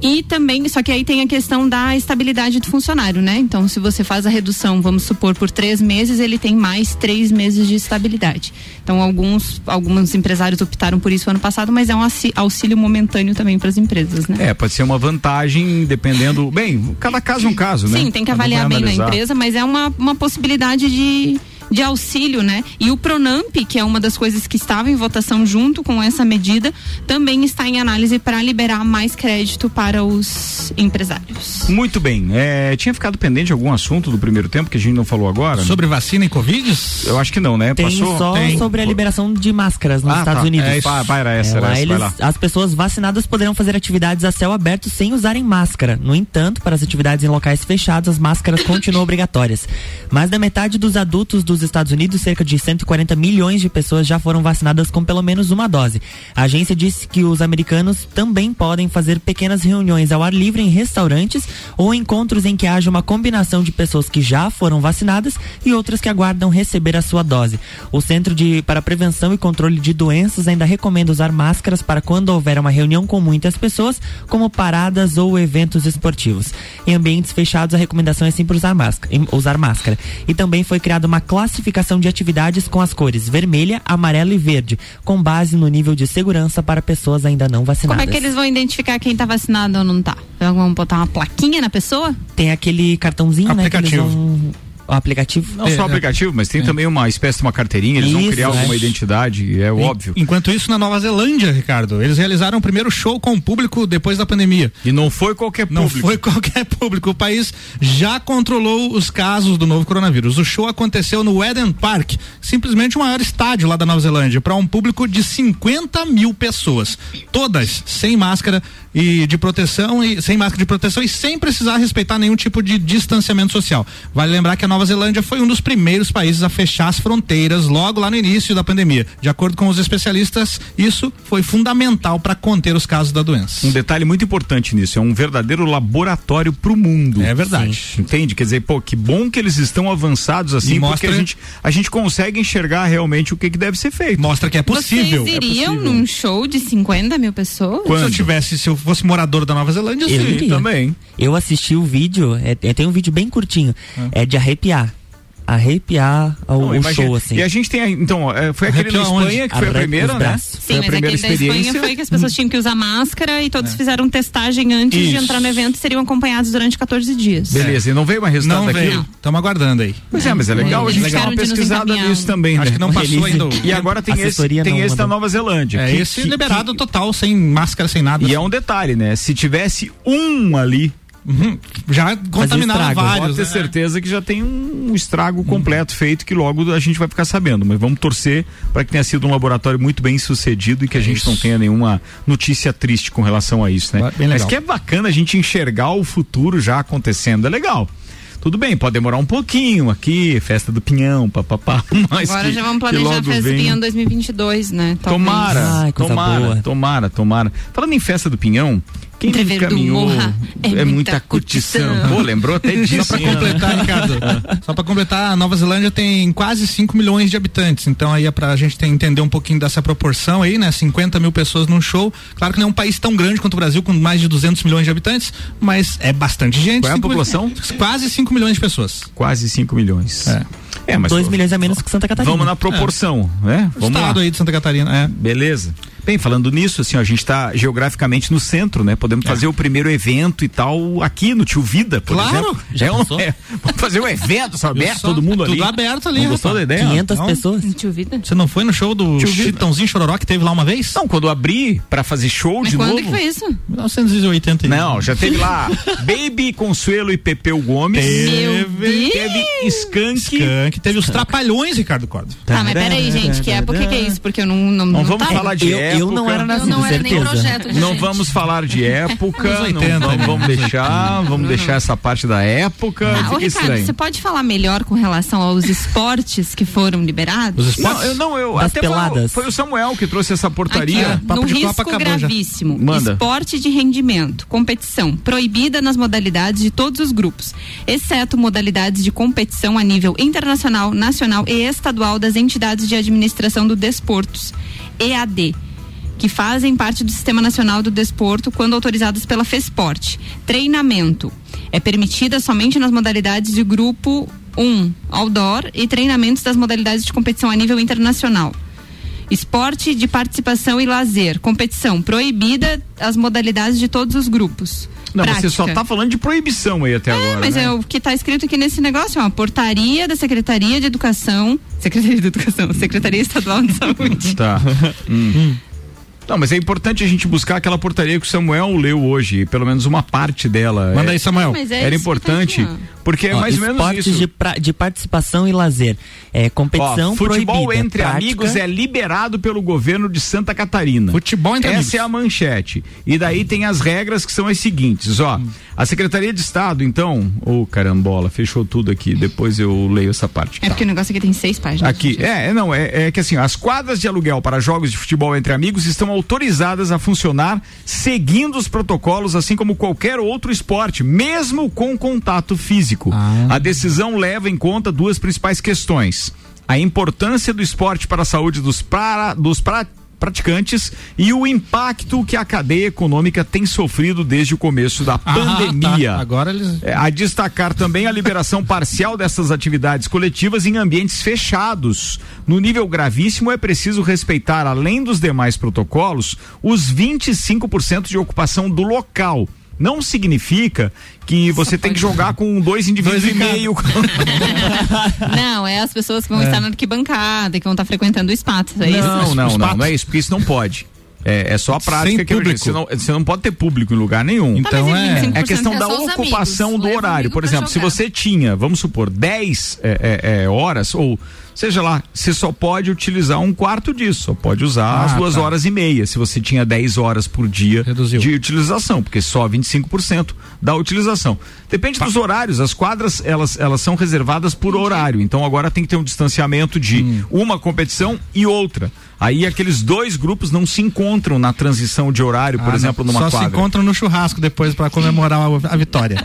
E também, só que aí tem a questão da estabilidade do funcionário, né? Então, se você faz a redução, vamos supor, por três meses, ele tem mais três meses de estabilidade. Então, alguns, alguns empresários optaram por isso ano passado, mas é um auxílio momentâneo também para as empresas, né? É, pode ser uma vantagem dependendo. Bem, cada caso é um caso, né? Sim, tem que avaliar bem na empresa, mas é uma, uma possibilidade de de auxílio, né? E o Pronamp, que é uma das coisas que estava em votação junto com essa medida, também está em análise para liberar mais crédito para os empresários. Muito bem. É, tinha ficado pendente algum assunto do primeiro tempo que a gente não falou agora? Sobre vacina e Covid? Eu acho que não, né? Tem Passou? só Tem. sobre a liberação de máscaras nos Ah, Estados tá. Unidos. É isso. Vai, era essa, era lá essa, vai eles- lá. As pessoas vacinadas poderão fazer atividades a céu aberto sem usarem máscara. No entanto, para as atividades em locais fechados, as máscaras continuam obrigatórias. Mais da metade dos adultos dos Estados Unidos, cerca de 140 milhões de pessoas, já foram vacinadas com pelo menos uma dose. A agência disse que os americanos também podem fazer pequenas reuniões ao ar livre em restaurantes ou encontros em que haja uma combinação de pessoas que já foram vacinadas e outras que aguardam receber a sua dose. O Centro de para Prevenção e Controle de Doenças ainda recomenda usar máscaras para quando houver uma reunião com muitas pessoas, como paradas ou eventos esportivos. Em ambientes fechados, a recomendação é sempre usar máscara, usar máscara. E também foi criada uma classificação de atividades com as cores vermelha, amarela e verde, com base no nível de segurança para pessoas ainda não vacinadas. Como é que eles vão identificar quem tá vacinado ou não tá? Vão botar uma plaquinha na pessoa? Tem aquele cartãozinho, né? Que eles Aplicativo. vão... O aplicativo? Não só o aplicativo, mas tem também uma espécie de uma carteirinha, eles vão Isso, criar alguma é. identidade, é óbvio. Enquanto isso, na Nova Zelândia, Ricardo, eles realizaram o primeiro show com o público depois da pandemia. E não foi qualquer Não público. foi qualquer público. O país já controlou os casos do novo coronavírus. O show aconteceu no Eden Park, simplesmente o maior estádio lá da Nova Zelândia, para um público de 50 mil pessoas. Todas sem máscara e de proteção e sem máscara de proteção e sem precisar respeitar nenhum tipo de distanciamento social. Vale lembrar que a Nova Zelândia foi um dos primeiros países a fechar as fronteiras logo lá no início da pandemia. De acordo com os especialistas, isso foi fundamental para conter os casos da doença. Um detalhe muito importante nisso, é um verdadeiro laboratório pro mundo. É verdade. Entende? Quer dizer, pô, que bom que eles estão avançados assim, E porque mostra- a gente, a gente consegue enxergar realmente o que, que deve ser feito. Mostra que é possível. Vocês iriam É possível. num show de 50 mil pessoas? Se eu tivesse, se eu fosse morador da Nova Zelândia, Eu sim. iria. também. Eu assisti o vídeo, é, é- tem um vídeo bem curtinho, Ah. é de arrepiar. Arrepiar o, Não, o show, assim. E a gente tem, então, é, foi aquele na Arrepiou Espanha onde? que foi a primeira, né? Sim, a mas primeira aquele da Espanha experiência. foi que as pessoas tinham que usar máscara e todos fizeram testagem antes de Isso. entrar no evento e seriam acompanhados durante 14 dias. Beleza, e não veio mais resultado Não veio. Estamos aguardando aí. Pois é, mas é legal a gente dar uma de pesquisada nisso também, Acho né? que não passou ainda. E agora tem esse, tem não esse da. Nova Zelândia. É que- esse que- liberado total, sem máscara, sem nada. E é um detalhe, né? Se tivesse um ali. Já contaminaram vários. pode ter né? certeza que já tem um estrago completo feito que logo a gente vai ficar sabendo. Mas vamos torcer para que tenha sido um laboratório muito bem sucedido e que a gente não tenha nenhuma notícia triste com relação a isso, né? Mas que é bacana a gente enxergar o futuro já acontecendo, é legal. Tudo bem, pode demorar um pouquinho aqui, festa do pinhão, papapá. Mas Agora que- já vamos planejar a festa do. Pinhão 2022, né? Talvez. Tomara, Ai, tomara, boa. tomara, tomara. Falando em festa do Pinhão, quem Entrever do caminhou Morra é é, muita muita curtição. curtição. Pô, lembrou até disso. Só pra hein? completar, Ricardo. Só pra completar, a Nova Zelândia tem quase 5 milhões de habitantes. Então aí é pra gente ter- entender um pouquinho dessa proporção aí, né? 50 mil pessoas num show. Claro que não é um país tão grande quanto o Brasil, com mais de 200 milhões de habitantes, mas é bastante gente. Qual é a Cinco mil- população? Quase 5 milhões de pessoas. Quase 5 milhões. É. É, mas 2 milhões a menos que Santa Catarina. vamos na proporção, né? O Vamos estado lá. aí de Santa Catarina, é. Beleza. Bem, falando nisso, assim, ó, a gente está geograficamente no centro, né? Podemos É. fazer o primeiro evento e tal aqui no Tio Vida, por Claro. exemplo. Já é um, pensou? é, vamos fazer um evento, só aberto, só, todo mundo ali. tudo aberto ali, Não gostou da ideia? 500 Não. pessoas. Tio Vida? Você não foi no show do. Chitãozinho Chororó que teve lá uma vez? Não, quando eu abri pra fazer show Mas de quando novo. que foi isso? 1980. Não, já teve lá Baby, Consuelo e Pepeu Gomes. Deus! Teve Skank. Skank, teve os Trapalhões, Ricardo Cordo. Tá, mas peraí, gente, que época que é isso? Porque eu não. Não, Não não vamos tá. falar de Eu, época. Eu não era Eu nascido, não era nem certeza. projeto de Não gente. vamos falar de época, Anos não 80, vamos, né? vamos deixar, vamos deixar essa parte da época, Ah, ô, Ricardo, estranho. você pode falar melhor com relação aos esportes que foram liberados? Os esportes? Não, eu não, eu Das até foi peladas. Foi, o Samuel que trouxe essa Aqui, portaria. ó, papo no Copa risco já. gravíssimo. Manda. Esporte de rendimento, competição, proibida nas modalidades de todos os grupos, exceto modalidades de competição a nível internacional, nacional e estadual das entidades de administração do desportos, EAD. Que fazem parte do Sistema Nacional do Desporto quando autorizadas pela FESPORT. Treinamento. É permitida somente nas modalidades de grupo 1, outdoor, e treinamentos das modalidades de competição a nível internacional. Esporte de participação e lazer. Competição proibida as modalidades de todos os grupos. Não, prática. você só tá falando de proibição aí até agora. Mas né? é o que está escrito aqui nesse negócio, é uma portaria da Secretaria de Educação, Secretaria de Educação, Secretaria Estadual de Saúde. Tá. Hum. Não, mas é importante a gente buscar aquela portaria que o Samuel leu hoje, pelo menos uma parte dela. Manda É- aí, Samuel. Mas é Era tá importante. Porque é Ó, mais ou menos isso. De, pra- de participação e lazer. É, competição Ó, futebol proibida. entre prática- amigos é liberado pelo governo de Santa Catarina. Futebol entre Essa amigos. é a manchete. E daí tem as regras que são as seguintes, ó. A Secretaria de Estado, então, ô carambola, fechou tudo aqui, depois eu leio essa parte. É porque o negócio aqui tem seis páginas. Aqui, é, é, não, é, é que assim, as quadras de aluguel para jogos de futebol entre amigos estão autorizadas a funcionar seguindo os protocolos, assim como qualquer outro esporte, mesmo com contato físico. A decisão leva em conta duas principais questões: a importância do esporte para a saúde dos, para, dos pra- praticantes e o impacto que a cadeia econômica tem sofrido desde o começo da pandemia. tá. Agora eles. É, a destacar também a liberação parcial dessas atividades coletivas em ambientes fechados. No nível gravíssimo, é preciso respeitar, além dos demais protocolos, os 25% de ocupação do local. Não significa que você tem que jogar com dois indivíduos Dois e meio. Não, é as pessoas que vão estar na arquibancada, que vão estar frequentando o espaço, é isso? Não, não, não, não é isso, porque isso não pode. É, é só a prática Sem que eu público. Você não, você não pode ter público em lugar nenhum. Então mas e é. 25% É questão é da ocupação amigos, do horário. Por exemplo, se você tinha, vamos supor, 10 é, é, é, horas, ou seja lá, você só pode utilizar um quarto disso, só pode usar Ah, as duas tá. horas e meia, se você tinha 10 horas por dia Reduziu. de utilização, porque só 25% da utilização. Depende dos horários, as quadras elas, elas são reservadas por horário, então agora tem que ter um distanciamento de Hum. uma competição e outra. Aí aqueles dois grupos não se encontram na transição de horário, por Ah, exemplo, não. numa Só quadra. se encontram no churrasco depois pra comemorar a, a vitória.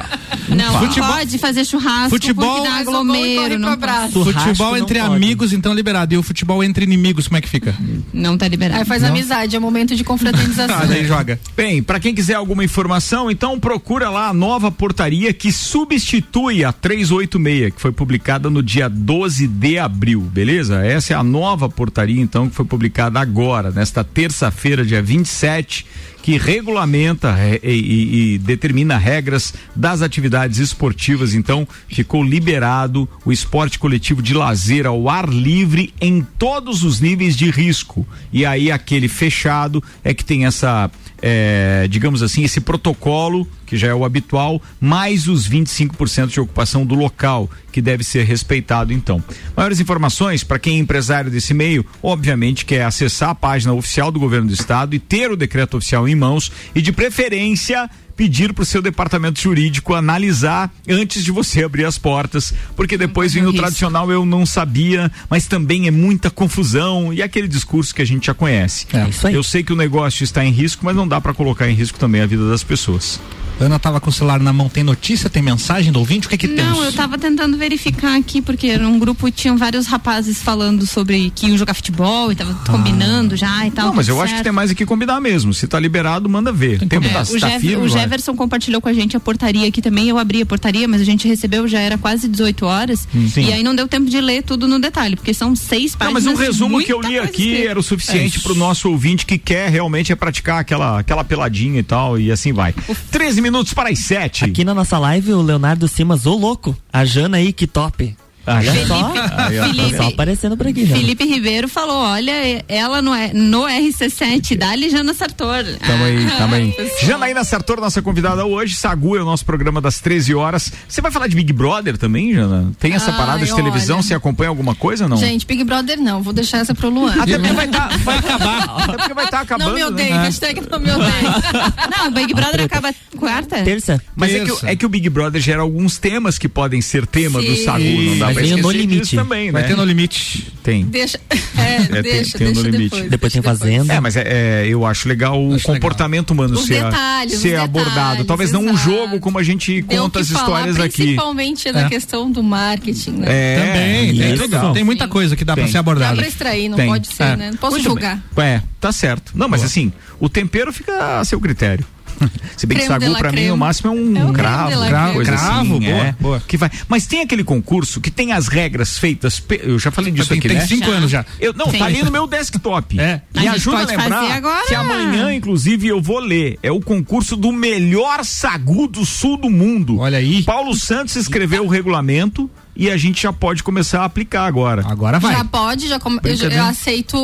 Não, Futebol- pode fazer churrasco Futebol- porque dá e corre aglomero, não, futebol não entre pode. amigos, então liberado. E o futebol entre inimigos, como é que fica? não tá liberado. Aí faz amizade, é momento de confraternização. Ah, daí joga. Bem, para quem quiser alguma informação, então procura lá a nova portaria que substitui a 386, que foi publicada no dia 12 de abril, beleza? Essa é a nova portaria, então, que foi publicada agora, nesta terça-feira, dia 27, que regulamenta eh, e, e- e determina regras das atividades esportivas. Então, ficou liberado o esporte coletivo de lazer ao ar livre em todos os níveis de risco. E aí, aquele fechado é que tem essa, eh, digamos assim, esse protocolo que já é o habitual, mais os 25% de ocupação do local, que deve ser respeitado então. Maiores informações para quem é empresário desse meio, obviamente quer acessar a página oficial do governo do estado e ter o decreto oficial em mãos e de preferência pedir para o seu departamento jurídico analisar antes de você abrir as portas, porque depois vem o tradicional eu não sabia, mas também é muita confusão e aquele discurso que a gente já conhece. É. Eu sei que o negócio está em risco, mas não dá para colocar em risco também a vida das pessoas. Ana tava com o celular na mão, tem notícia, tem mensagem do ouvinte? O que que temos? Não, eu tava tentando verificar aqui, porque num grupo tinham vários rapazes falando sobre que iam jogar futebol e tava combinando já e tal. Não, mas eu acho que certo. tem mais aqui combinar mesmo. Se tá liberado, manda ver. O tempo É, tá, o, tá Jeff- firme, o. Jefferson compartilhou com a gente a portaria aqui também. Eu abri a portaria, mas a gente recebeu, já era quase 18 horas. Hum, sim. E aí não deu tempo de ler tudo no detalhe, porque são seis Não, páginas. mas um resumo que eu li aqui escrita. era o suficiente É pro nosso ouvinte que quer realmente é praticar aquela, aquela peladinha e tal, e assim vai. 13 minutos para as 7. Aqui na nossa live, o Leonardo Simas, ô louco. A Jana aí, que top. Olha Felipe- só. Tá Tá vendo? só aparecendo por aqui, já. Felipe Ribeiro falou: olha, ela no, no RC7, dá-lhe Jana Sartor. Tamo aí, Ah, tamo aí. Janaína Sartor, nossa convidada hoje. Sagu é o nosso programa das 13 horas. Você vai falar de Big Brother também, Jana? Tem essa Ai, parada de televisão? olha. Você acompanha alguma coisa ou não? Gente, Big Brother não, vou deixar essa pro Luan. Até porque vai, tá, vai acabar. Até porque vai estar acabando. Não me odeie, né? hashtag não me odeie. Não, Big Brother acaba quarta? Terça. Mas é que, o- Terça. é que o Big Brother gera alguns temas que podem ser tema do Sim. Sagu. Não dá Mas tem No Limite. também, Vai né? ter no limite. Tem. Deixa, é, tem- deixa, tem No deixa Limite. depois. Depois tem Fazenda. É, mas é, é, eu acho legal o Acho comportamento humano Os ser, detalhes, ser os abordado. detalhes, Talvez não um exato. jogo como a gente Deu conta as falar, histórias aqui. Principalmente da É. questão do marketing, né? É, Também, tem, isso. legal. tem muita coisa que dá Tem. pra ser Dá abordada. pra extrair, não Tem. pode ser, É. né? Não posso Muito julgar. bem. É, tá certo. Não, mas assim, o tempero fica a seu critério. Se bem que sagu pra mim creme. o máximo é um É cravo, cravo, Cravo, assim, boa, é, boa. Que vai. Mas tem aquele concurso que tem as regras feitas, pe- eu já falei disso Tem- aqui, tem né? cinco Já. anos já. Eu, não, Sim. tá ali no meu desktop. É. Me ajuda a lembrar agora. que amanhã, inclusive, eu vou ler. É o concurso do melhor sagu do sul do mundo. Olha aí. Paulo Santos escreveu o regulamento e a gente já pode começar a aplicar agora. Agora vai. Já pode, já come- eu, eu aceito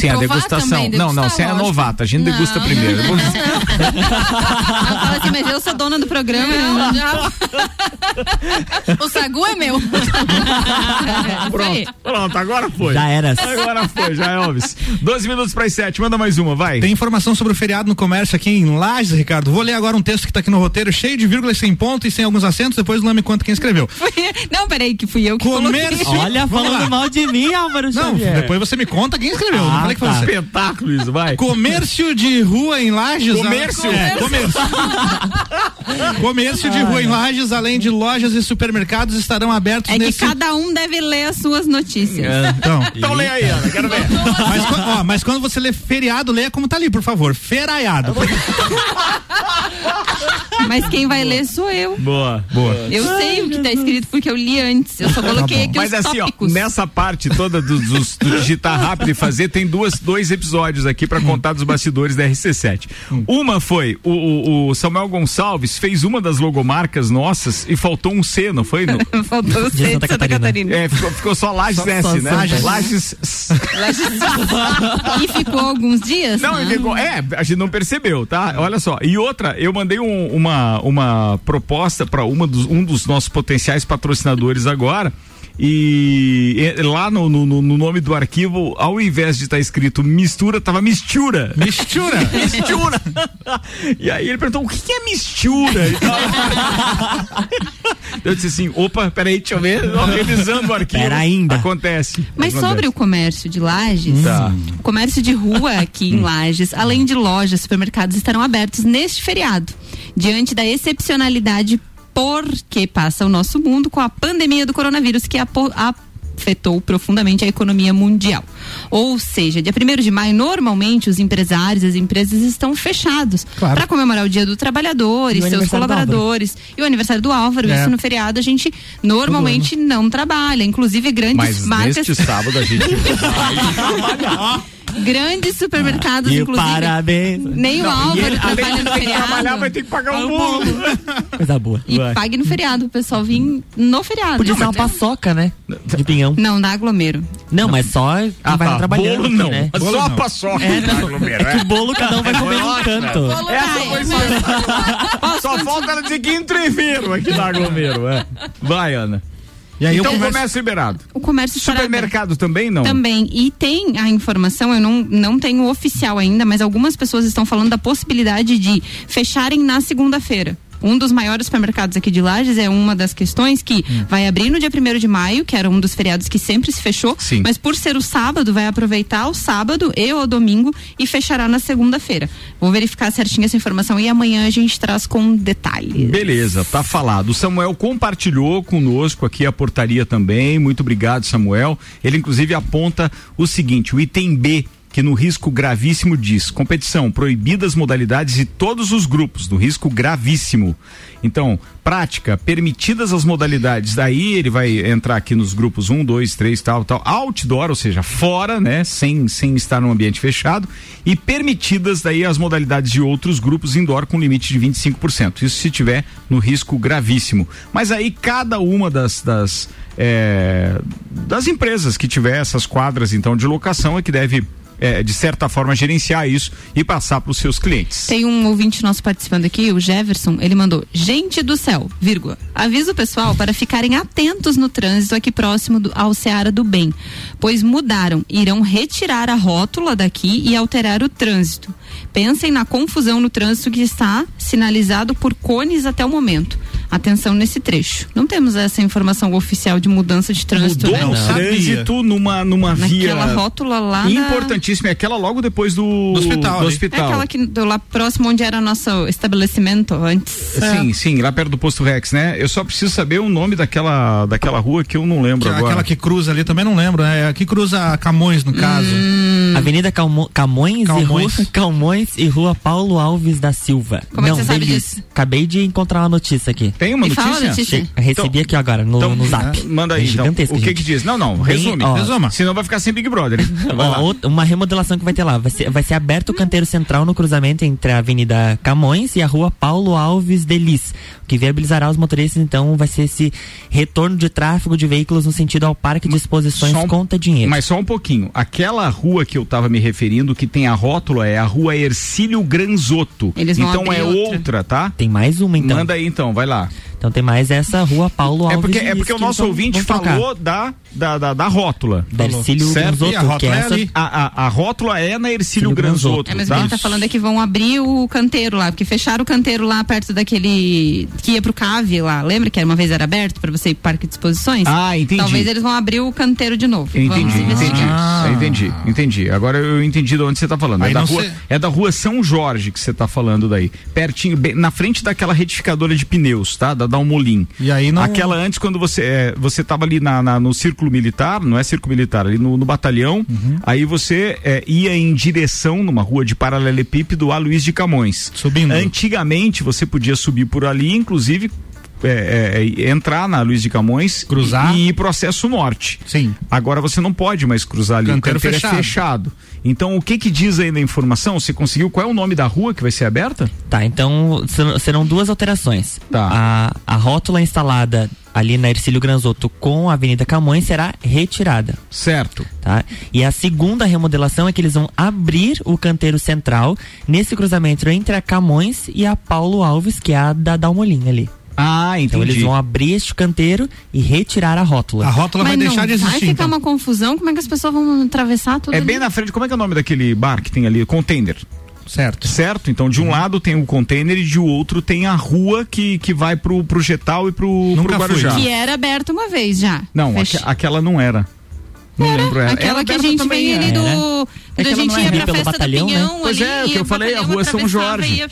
Sem a degustação. também. não, não, sem a lógico. novata. A gente Não. degusta primeiro. Fala assim, mas eu sou dona do programa. Não, já- o sagu é meu. Pronto, pronto, agora foi. Já era. Agora foi, já Elvis. 12 minutos para as 7, manda mais uma, vai. Tem informação sobre o feriado no comércio aqui em Lages, Ricardo. Vou ler agora um texto que tá aqui no roteiro, cheio de vírgulas sem ponto e sem alguns acentos, depois Lame conta quem escreveu. Não, peraí, que fui eu que Comércio. coloquei. Olha, falando mal de mim, Álvaro Não, Xavier. depois você me conta quem escreveu. não Ah, falei que foi tá. você. Espetáculo isso, vai. Comércio de rua em Lages. Comércio? É, comércio. comércio de rua em Lages, além de lojas e supermercados, estarão abertos É que nesse. cada um deve ler as suas notícias. Então, Então lê aí, Ana, quero ver. mas, ó, mas quando você lê feriado, leia como tá ali, por favor. Feraiado. Mas quem vai ler sou eu. Boa, boa. Eu sei o que tá escrito porque eu li antes. Eu só coloquei aqui Mas os assim, ó, tópicos. nessa parte toda do, dos- do digitar rápido e fazer, tem duas, dois episódios aqui pra contar dos bastidores da RC7. Uma foi, o, o- Samuel Gonçalves fez uma das logomarcas nossas e faltou um C, não foi? No- Faltou o C de Santa Santa Catarina. Catarina. é, ficou, ficou só Lages Só- S, só né? Lages. Lages. E ficou alguns dias? Não, né? ele ficou- é, a gente não percebeu, tá? Olha só. E outra, eu mandei um- uma, uma proposta para dos, um dos nossos potenciais patrocinadores agora. E lá no, no, no nome do arquivo, ao invés de estar escrito mistura, tava mistura. Mistura. mistura. e aí ele perguntou: o que que é mistura? Eu disse assim: opa, peraí, deixa eu ver. Revisando o arquivo. Pera ainda. Acontece. Mas Acontece. sobre o comércio de Lages, Tá. o comércio de rua aqui em Lages, além de lojas, supermercados estarão abertos neste feriado, diante da excepcionalidade porque passa o nosso mundo com a pandemia do coronavírus que afetou profundamente a economia mundial. Ou seja, dia 1 de maio, normalmente os empresários, as empresas estão fechados Claro. para comemorar o Dia do Trabalhador e E seus colaboradores e o aniversário do Álvaro. É. Isso no feriado a gente normalmente não trabalha. Inclusive grandes Mas marcas neste sábado a gente vai trabalhar. Grandes supermercados, E inclusive. parabéns. Nem o Álvaro ele, trabalha no que trabalhar, feriado. vai ter que pagar um bolo. Coisa boa. E Vai. pague no feriado, o pessoal vir no feriado. Podia ser uma paçoca, né? De pinhão. Não, dá aglomero. Não, mas só Ah, vai tá. trabalhando, Bolo não. né? Bolo Só a não. paçoca. É, não. aglomero, É que o bolo cada um vai comer num canto. Essa foi só. Só falta ela dizer que entreveiro aqui na aglomero. É. Vai, Ana. E aí então o comércio... comércio liberado. O comércio. Supermercado também não? Também. E tem a informação, eu não, não tenho oficial ainda, mas algumas pessoas estão falando da possibilidade de fecharem na segunda-feira. Um dos maiores supermercados aqui de Lages é uma das questões que Hum. vai abrir no dia 1 de maio, que era um dos feriados que sempre se fechou, Sim. mas por ser o sábado, vai aproveitar o sábado e o domingo e fechará na segunda-feira. Vou verificar certinho essa informação e amanhã a gente traz com detalhes. Beleza, tá falado. O Samuel compartilhou conosco aqui a portaria também. Muito obrigado, Samuel. Ele inclusive aponta o seguinte: o item B que no risco gravíssimo diz competição proibidas modalidades de todos os grupos no risco gravíssimo então prática permitidas as modalidades daí ele vai entrar aqui nos grupos 1, 2, 3, tal, tal outdoor, ou seja, fora, né, sem sem estar num ambiente fechado e permitidas daí as modalidades de outros grupos indoor com limite de 25%. Isso se tiver no risco gravíssimo. Mas aí cada uma das das é, das empresas que tiver essas quadras então de locação é que deve é, de certa forma gerenciar isso e passar para os seus clientes. Tem um ouvinte nosso participando aqui, o Jefferson, ele mandou: Gente do céu, vírgula. Avisa o pessoal para ficarem atentos no trânsito aqui próximo do, ao Seara do Bem, pois mudaram, irão retirar a rótula daqui e alterar o trânsito. Pensem na confusão no trânsito que está sinalizado por cones até o momento. Atenção nesse trecho. Não temos essa informação oficial de mudança de trânsito, Mudou né? o trânsito numa, numa via. Naquela rótula lá da- Importantíssima. É aquela logo depois do, Do hospital do hospital. É aquela que do lá próximo onde era nosso estabelecimento antes. Sim, sim, lá perto do posto Rex, né? Eu só preciso saber o nome daquela, daquela rua que eu não lembro Que- agora. Aquela que cruza ali também não lembro, né? Que cruza Camões, no caso. Hum. Avenida Calmo- Camões, Calmões. E rua, Calmões e Rua Paulo Alves da Silva. Como é que Não, você sabe disso? Acabei de encontrar uma notícia aqui. Tem uma Me fala, notícia? Letícia. Che- Recebi aqui agora no, Então, no zap. Manda aí, É então. O que gente. que diz? Não, não, Bem, resume. ó, Resuma. Senão vai ficar sem Big Brother. Ó, outra- uma remodelação que vai ter lá. Vai ser, vai ser aberto o canteiro central no cruzamento entre a Avenida Camões e a Rua Paulo Alves Delis, o que viabilizará os motoristas, então, vai ser esse retorno de tráfego de veículos no sentido ao Parque de Exposições um- Conta Dinheiro. Mas só um pouquinho. Aquela rua que eu tava me referindo, que tem a rótula, é a rua Ercílio Granzotto. Eles vão então abrir é outra. outra, tá? Tem mais uma, então. Manda aí então, vai lá. Ja. Então tem mais essa Rua Paulo Alves É porque, é porque o nosso vão- ouvinte vão falou da, da, da, da rótula. Da Ercílio? Granzotto, a é rótula é essa. A, a, a rótula é na Ercílio Ercílio Granzotto. Granzotto, É, mas o tá? que ele tá falando é que vão abrir o canteiro lá, porque fecharam o canteiro lá perto daquele que ia pro cave lá. Lembra que era uma vez era aberto para você ir pro parque de exposições? Ah, entendi. Talvez eles vão abrir o canteiro de novo. Entendi, entendi, Ah. entendi, entendi. Agora eu entendi de onde você tá falando. É da, rua, sei- é da rua São Jorge que você tá falando daí. Pertinho, bem- na frente daquela retificadora de pneus, tá? Da Dalmolin. E aí não. Aquela antes, quando você é, você tava ali na, na- no círculo militar, não é círculo militar, ali no, no batalhão, Uhum. aí você é, ia em direção numa rua de paralelepípedo a Luiz de Camões. Subindo. Antigamente você podia subir por ali, inclusive é, é, é, entrar na Luiz de Camões Cruzar. e ir pro acesso norte. Sim. Agora você não pode mais cruzar ali, Canteiro o canteiro fechado. é fechado. Então o que que diz aí na informação? Você conseguiu qual é o nome da rua que vai ser aberta? Tá, então ser- serão duas alterações. Tá. A, a rótula instalada ali na Ercílio Granzotto com a Avenida Camões será retirada. Certo. Tá? E a segunda remodelação é que eles vão abrir o canteiro central nesse cruzamento entre a Camões e a Paulo Alves, que é a da Dalmolin ali. Ah, entendi. Então eles vão abrir este canteiro e retirar a rótula. A rótula Mas vai não deixar de vai existir. ficar Então. uma confusão? Como é que as pessoas vão atravessar tudo É ali? bem na frente, como é que é o nome daquele bar que tem ali? Container. Certo. Certo? Então Uhum. de um lado tem o container e de outro tem a rua que, que vai pro, pro Getal e pro, Nunca pro fui. Guarujá. Que era aberto uma vez já. Não, aque- aquela não era. Não lembro. Era, Aquela Era que a gente também, vem ali era. do. É Quando a aquela gente não é ia pra pelo festa batalhão, do né? Pinhão Pois ali. é, o que eu falei, a rua São Jorge.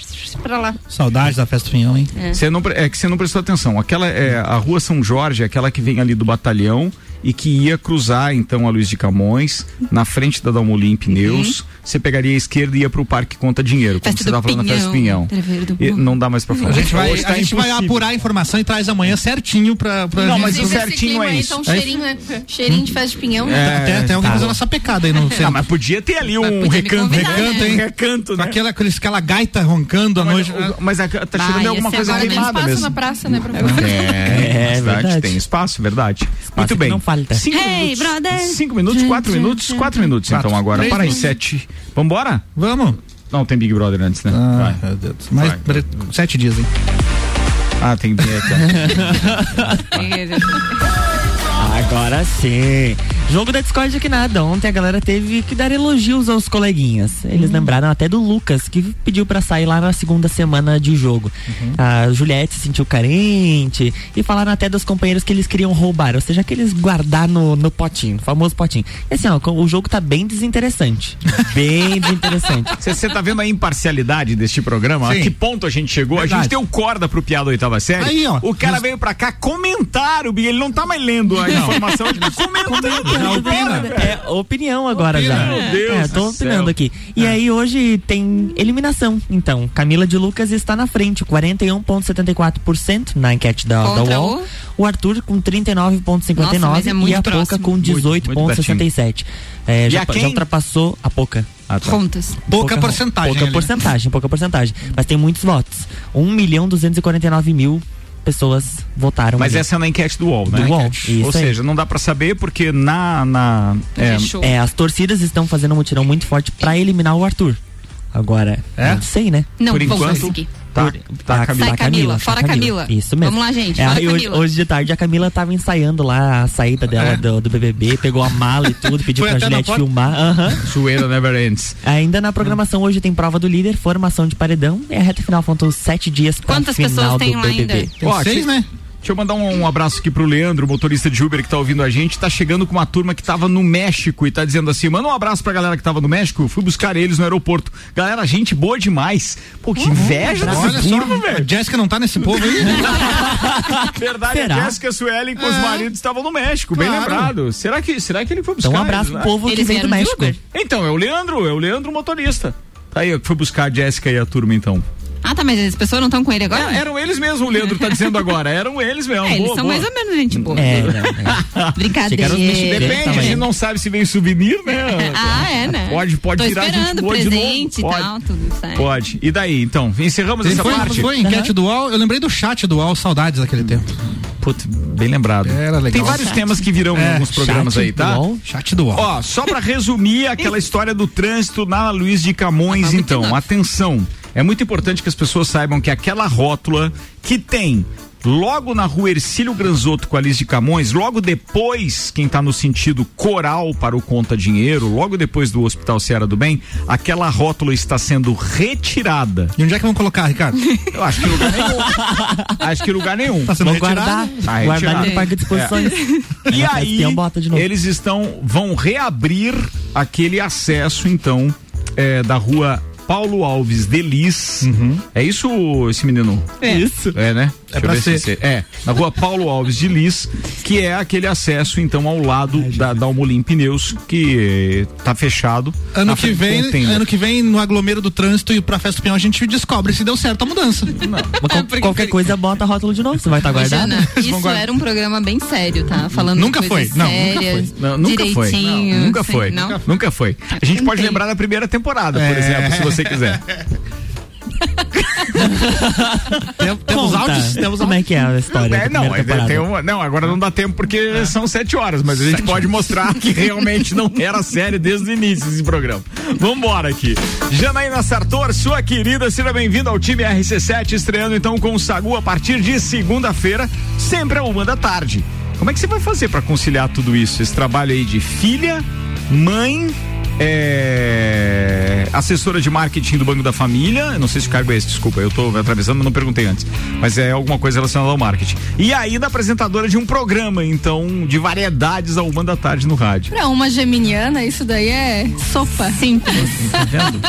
pra lá. Saudades da festa do pinhão, hein? Você não, é que você não prestou atenção. Aquela é a Rua São Jorge, é aquela que vem ali do batalhão e que ia cruzar então a Luiz de Camões, na frente da Dalmolin Pneus. Você pegaria a esquerda e ia pro Parque Conta Dinheiro, como Festa você do tava falando na Festa do Pinhão. E não dá mais pra falar. A gente vai, tá a gente vai apurar a informação e traz amanhã certinho pra, pra Não, gente- mas o certinho é aí isso. Um É isso? cheirinho, né? Cheirinho de festa de pinhão. né? É, Até, até alguém tá. fazendo essa pecada aí no Ah, centro. mas podia ter ali Mas um recanto, convidar, recanto, né? hein? Recanto, né? Aquela, aquela gaita roncando à noite. mas a- tá ia alguma coisa Agora tem queimada espaço mesmo. na praça, né? É, É verdade, verdade. tem espaço, verdade. Muito bem. Falta. Cinco Hey, minutos, brother. cinco minutos, quatro minutos, quatro minutos então Quatro. agora. Três Para aí, sete. Vambora? Vamos? Não, tem Big Brother antes, né? Ah, Vai. meu Deus. Mais Vai. sete dias, hein? Ah, tem vinheta. Agora sim. Jogo da Discord que nada. Ontem a galera teve que dar elogios aos coleguinhas. Eles lembraram até do Lucas, que pediu pra sair lá na segunda semana de jogo. A Juliette se sentiu carente e falaram até dos companheiros que eles queriam roubar, ou seja, que eles guardar no, no potinho, famoso potinho. E assim, ó, o jogo tá bem desinteressante. Bem desinteressante. Você tá vendo a imparcialidade deste programa? Sim. A que ponto a gente chegou? A Verdade. gente deu corda pro piada oitava série. Aí, ó. O cara veio pra cá comentar o Big. Ele não tá mais lendo a informação, ele tá comentando. Não, opina. É opinião agora Opina. já. Meu Deus é, tô do opinando céu. aqui. E aí hoje tem eliminação. Então, Camila de Lucas está na frente, 41,74% na enquete da, da Contra UOL. O Arthur com Nossa, 39,59% mas é muito e a Poca com Muito, muito 18,67%. É, E já, já ultrapassou a Poca. Ah, tá. Contas. Pouca porcentagem Pouca ali. porcentagem, pouca porcentagem. Mas tem muitos votos. 1 milhão 249 mil pessoas votaram. Mas ali. essa é na enquete do UOL, né? Do UOL, Ou aí. seja, não dá pra saber porque na. na é. É, as torcidas estão fazendo um mutirão muito forte pra eliminar o Arthur. Agora, É? não sei, né? Não, por vamos enquanto, conseguir. Tá, tá, a Camila. Sai, Camila, fora tá, Camila. Isso mesmo. Vamos lá, gente, É, fora e hoje, Camila. hoje de tarde a Camila tava ensaiando lá a saída dela É. do, do BBB, pegou a mala e tudo, pediu Foi pra Juliette filmar. Aham. Zoeira never ends. Ainda na programação hoje tem prova do líder, formação de paredão e a reta final faltam sete dias pra Quantas final pessoas do tem lá BBB. ainda? Ó, deixa- né? Deixa eu mandar um, um abraço aqui pro Leandro, motorista de Uber que tá ouvindo a gente. Tá chegando com uma turma que tava no México e tá dizendo assim: manda um abraço pra galera que tava no México. Fui buscar eles no aeroporto. Galera, gente boa demais. Pô, que inveja dessa Olha só, turma, velho. Jéssica não tá nesse povo aí? Verdade, Será? a Jéssica Suelen com os maridos estavam no México, bem Claro. lembrado. Será que, será que ele foi buscar? Então um abraço eles pro povo que Eles vem do vieram de México. Uber? Então, é o Leandro, é o Leandro motorista. Tá aí, que foi buscar a Jéssica e a turma, então. Ah, tá, mas as pessoas não estão com ele agora? É, eram eles mesmo, o Leandro tá dizendo agora. Eram eles mesmo. É, eles boa, são boa. mais ou menos gente boa. É, né. Brincadeira. Depende, a gente não sabe se vem souvenir, né? Ah, é, né? Pode, pode Tô virar gente esperando novo. presente e Pode. tal, tudo certo. Pode. E daí, então? Encerramos essa foi, parte? foi enquete do UOL, eu lembrei do chat do UOL, saudades daquele tempo. Putz, bem lembrado. Era legal. Tem vários temas que virão em É, alguns programas chat aí, tá? do UOL? Chat do UOL. Ó, só pra resumir aquela história do trânsito na Luiz de Camões, então, atenção. É muito importante que as pessoas saibam que aquela rótula que tem logo na rua Ercílio Granzotto com a Liz de Camões, logo depois, quem tá no sentido coral para o Conta Dinheiro, logo depois do Hospital Ceará do Bem, aquela rótula está sendo retirada. E onde é que vão colocar, Ricardo? Eu acho que lugar nenhum. acho que lugar nenhum. Tá sendo Vou retirado? guardar, Tá guardar no parque de exposições. E Na aí, Espião bota de novo. eles estão, vão reabrir aquele acesso, então, é, da rua Paulo Alves Delis. É isso, esse menino? É. Isso. É, né? Deixa eu pra se ser. esse- É, na rua Paulo Alves de Lis, que é aquele acesso, então, ao lado da, da Almolim Pneus, que eh, tá fechado. Ano que vem, ano que vem no aglomero do trânsito e pra festa do Pinhão a gente descobre se deu certo a mudança. Mas qual- qualquer coisa bota rótulo de novo, você vai estar Mas, guardado? Jana, isso era um programa bem sério, tá? Falando Nunca foi, não, nunca sérias, foi. Não, nunca foi. direitinho. Não, nunca assim, foi. Não? Nunca foi. A gente pode Tentei. lembrar da primeira temporada, por É. exemplo, se você quiser. Tem- temos Conta. áudios? Temos Como é áudios. que é a história? É, não, é, uma- não, agora não dá tempo porque É. são sete horas, mas a gente pode mostrar que realmente não era sério desde o início desse programa. Vambora aqui. Janaína Sartor, sua querida, seja bem-vinda ao time RC7, estreando então com o Sagu a partir de segunda-feira, sempre a uma da tarde. Como é que você vai fazer pra conciliar tudo isso? Esse trabalho aí de filha, mãe, é, assessora de marketing do Banco da Família, não sei se o cargo é esse, desculpa, eu tô atravessando, mas não perguntei antes, mas é alguma coisa relacionada ao marketing. E ainda apresentadora de um programa, então, de variedades ao uma da tarde no rádio. Pra uma geminiana, isso daí é sopa. Simples. Tá vendo?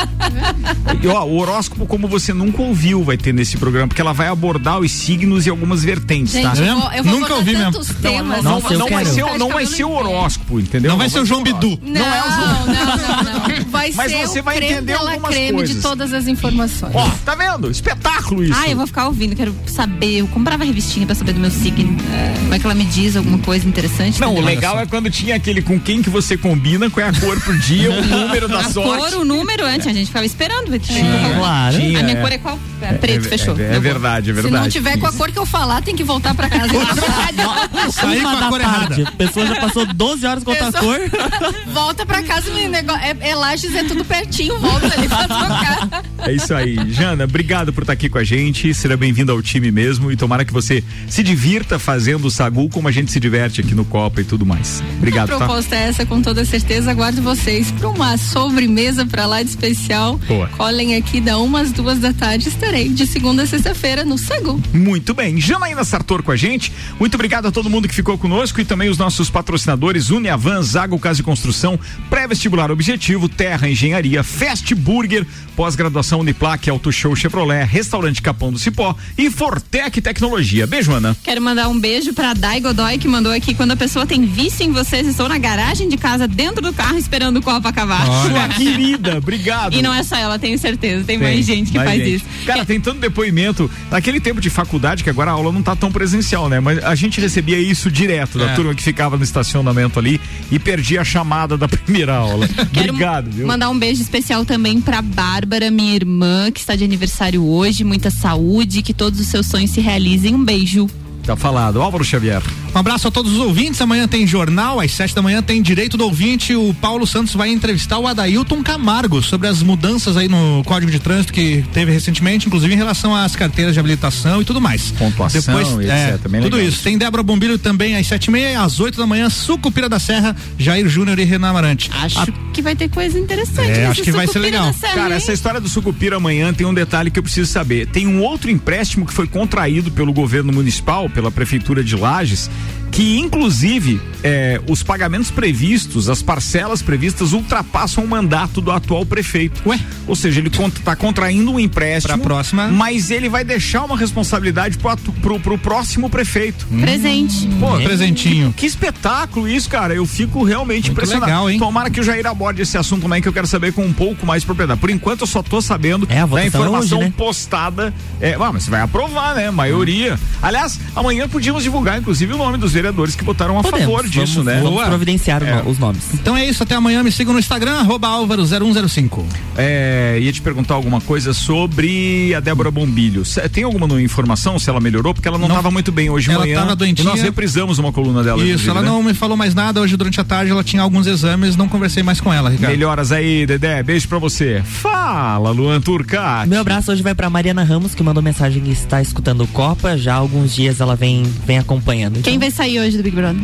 E, ó, o horóscopo, como você nunca ouviu, vai ter nesse programa, porque ela vai abordar os signos e algumas vertentes, Gente, tá? eu vou, eu vou Nunca ouvi mesmo. tantos Não, temas. não, eu não vai ser, o- não vai ser o horóscopo, entendeu? Não vai ser o João Bidu. Não, Não é o João. não, não, não. Vai Mas ser você o vai creme entender algumas creme coisas. de todas as informações. Ó, tá vendo? Espetáculo isso. Ah, eu vou ficar ouvindo, quero saber. Eu comprava revistinha pra saber do meu signo. Como é que ela me diz alguma coisa interessante? Não, o legal é quando tinha aquele com quem que você combina, qual é a cor por dia, o número da a sorte. cor, o número antes, a gente ficava esperando. vai ter- Claro. Tinha, a minha é. cor é qual? É preto, É- fechou. É, é vou. verdade, é Se verdade. não tiver com a cor que eu falar, tem que voltar pra casa. Sair com a cor tarde. errada. A pessoa já passou 12 horas com outra cor. Volta pra casa, menino. negócio- É, é Lages, é tudo pertinho, volta ali pra trocar. É isso aí. Jana, obrigado por estar aqui com a gente. Seja bem-vindo ao time mesmo e tomara que você se divirta fazendo o Sagu como a gente se diverte aqui no Copa e tudo mais. Obrigado, a tá? proposta é essa, com toda certeza. Aguardo vocês pra uma sobremesa pra lá de especial. Boa. Colhem aqui da umas duas da tarde. Estarei de segunda a sexta-feira no Sagu. Muito bem. Janaína Sartor com a gente. Muito obrigado a todo mundo que ficou conosco e também os nossos patrocinadores Uniavan, Zago Casa e Construção, Pré-Vestibular Objetivo, Terra Engenharia, Fast Burger, Pós-Graduação Uniplac, Auto Show Chevrolet, Restaurante Capão do Cipó e Fortec Tecnologia. Beijo, Ana. Quero mandar um beijo pra Dai Godoy, que mandou aqui. Quando a pessoa tem vício em vocês, estou na garagem de casa, dentro do carro, esperando o copo acabar. Sua querida, obrigado. E não é só ela, tenho certeza. Tem, Tem, mais gente que mais faz gente. isso. Cara, tem tanto depoimento. Naquele tempo de faculdade, que agora a aula não tá tão presencial, né? Mas a gente recebia isso direto da É. turma que ficava no estacionamento ali e perdia a chamada da primeira aula. Obrigado, viu? Mandar um beijo especial também pra Bárbara, minha irmã, que está de aniversário hoje. Muita saúde, que todos os seus sonhos se realizem. Um beijo. Tá falado. Álvaro Xavier. Um abraço a todos os ouvintes. Amanhã tem jornal, às sete da manhã tem direito do ouvinte. O Paulo Santos vai entrevistar o Adailton Camargo sobre as mudanças aí no Código de Trânsito que teve recentemente, inclusive em relação às carteiras de habilitação e tudo mais. Pontuação Depois, e é, etc. Bem tudo legal. isso. Tem Débora Bombilho também às sete e meia, às oito da manhã, Sucupira da Serra, Jair Júnior e Renan Amarante. Acho A- que vai ter coisa interessante. É, acho que vai ser legal. Serra, Cara, hein? essa história do Sucupira amanhã tem um detalhe que eu preciso saber. Tem um outro empréstimo que foi contraído pelo governo municipal, pela prefeitura de Lages, que inclusive é, os pagamentos previstos, as parcelas previstas ultrapassam o mandato do atual prefeito. Ué? Ou seja, ele está contraindo um empréstimo, Pra próxima. mas ele vai deixar uma responsabilidade pro, atu- pro, pro próximo prefeito. Presente. Pô, presentinho. Que espetáculo isso, cara. Eu fico realmente Muito impressionado. legal, hein? Tomara que o Jair aborde esse assunto também, que eu quero saber com um pouco mais de propriedade. Por enquanto, eu só tô sabendo É, a da informação hoje, né? postada. É, ah, mas você vai aprovar, né? Maioria. Aliás, amanhã podíamos divulgar, inclusive, o nome dos vereadores que votaram a Podemos, favor disso, vamos, né? Vamos Boa. providenciar É. os nomes. Então é isso, até amanhã. Me sigam no Instagram, arroba Álvaro0105. É, ia te perguntar alguma coisa sobre a Débora Bombilho. Tem alguma informação se ela melhorou? Porque ela não estava muito bem hoje Ela manhã. tava doentinha. E nós reprisamos uma coluna dela. Isso, ela né? não me falou mais nada. Hoje, durante a tarde, ela tinha alguns exames. Não conversei mais com ela, Ricardo. Melhoras aí, Dedé. Beijo pra você. Fala, Luan Turcati. Meu abraço hoje vai pra Mariana Ramos, que mandou mensagem que está escutando o Copa. Já há alguns dias ela vem, vem acompanhando. Quem vai sair hoje do Big Brother?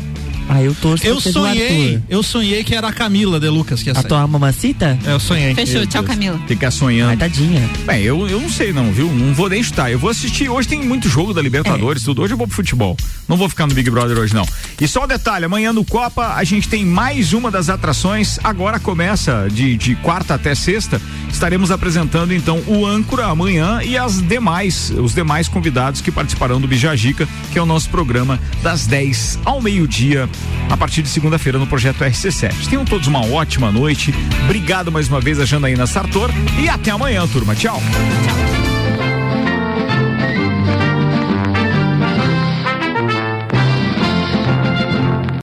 Ah, eu torço Eu sonhei, eu sonhei que era a Camila de Lucas que ia A sair. tua mamacita? É, eu sonhei. Fechou. Meu Tchau, Deus. Camila. Ficar sonhando. Ai, tadinha. Bem, eu, eu não sei não, viu? Não vou nem chutar. Eu vou assistir. Hoje tem muito jogo da Libertadores, tudo. Hoje eu vou pro futebol. Não vou ficar no Big Brother hoje, não. E só um detalhe, amanhã no Copa a gente tem mais uma das atrações. Agora começa de, de quarta até sexta. Estaremos apresentando então o âncora amanhã e as demais, os demais convidados que participarão do Bijagica, que é o nosso programa das 10 ao meio-dia, a partir de segunda-feira no projeto RC7. Tenham todos uma ótima noite. Obrigado mais uma vez a Janaína Sartor e até amanhã, turma. Tchau. Tchau.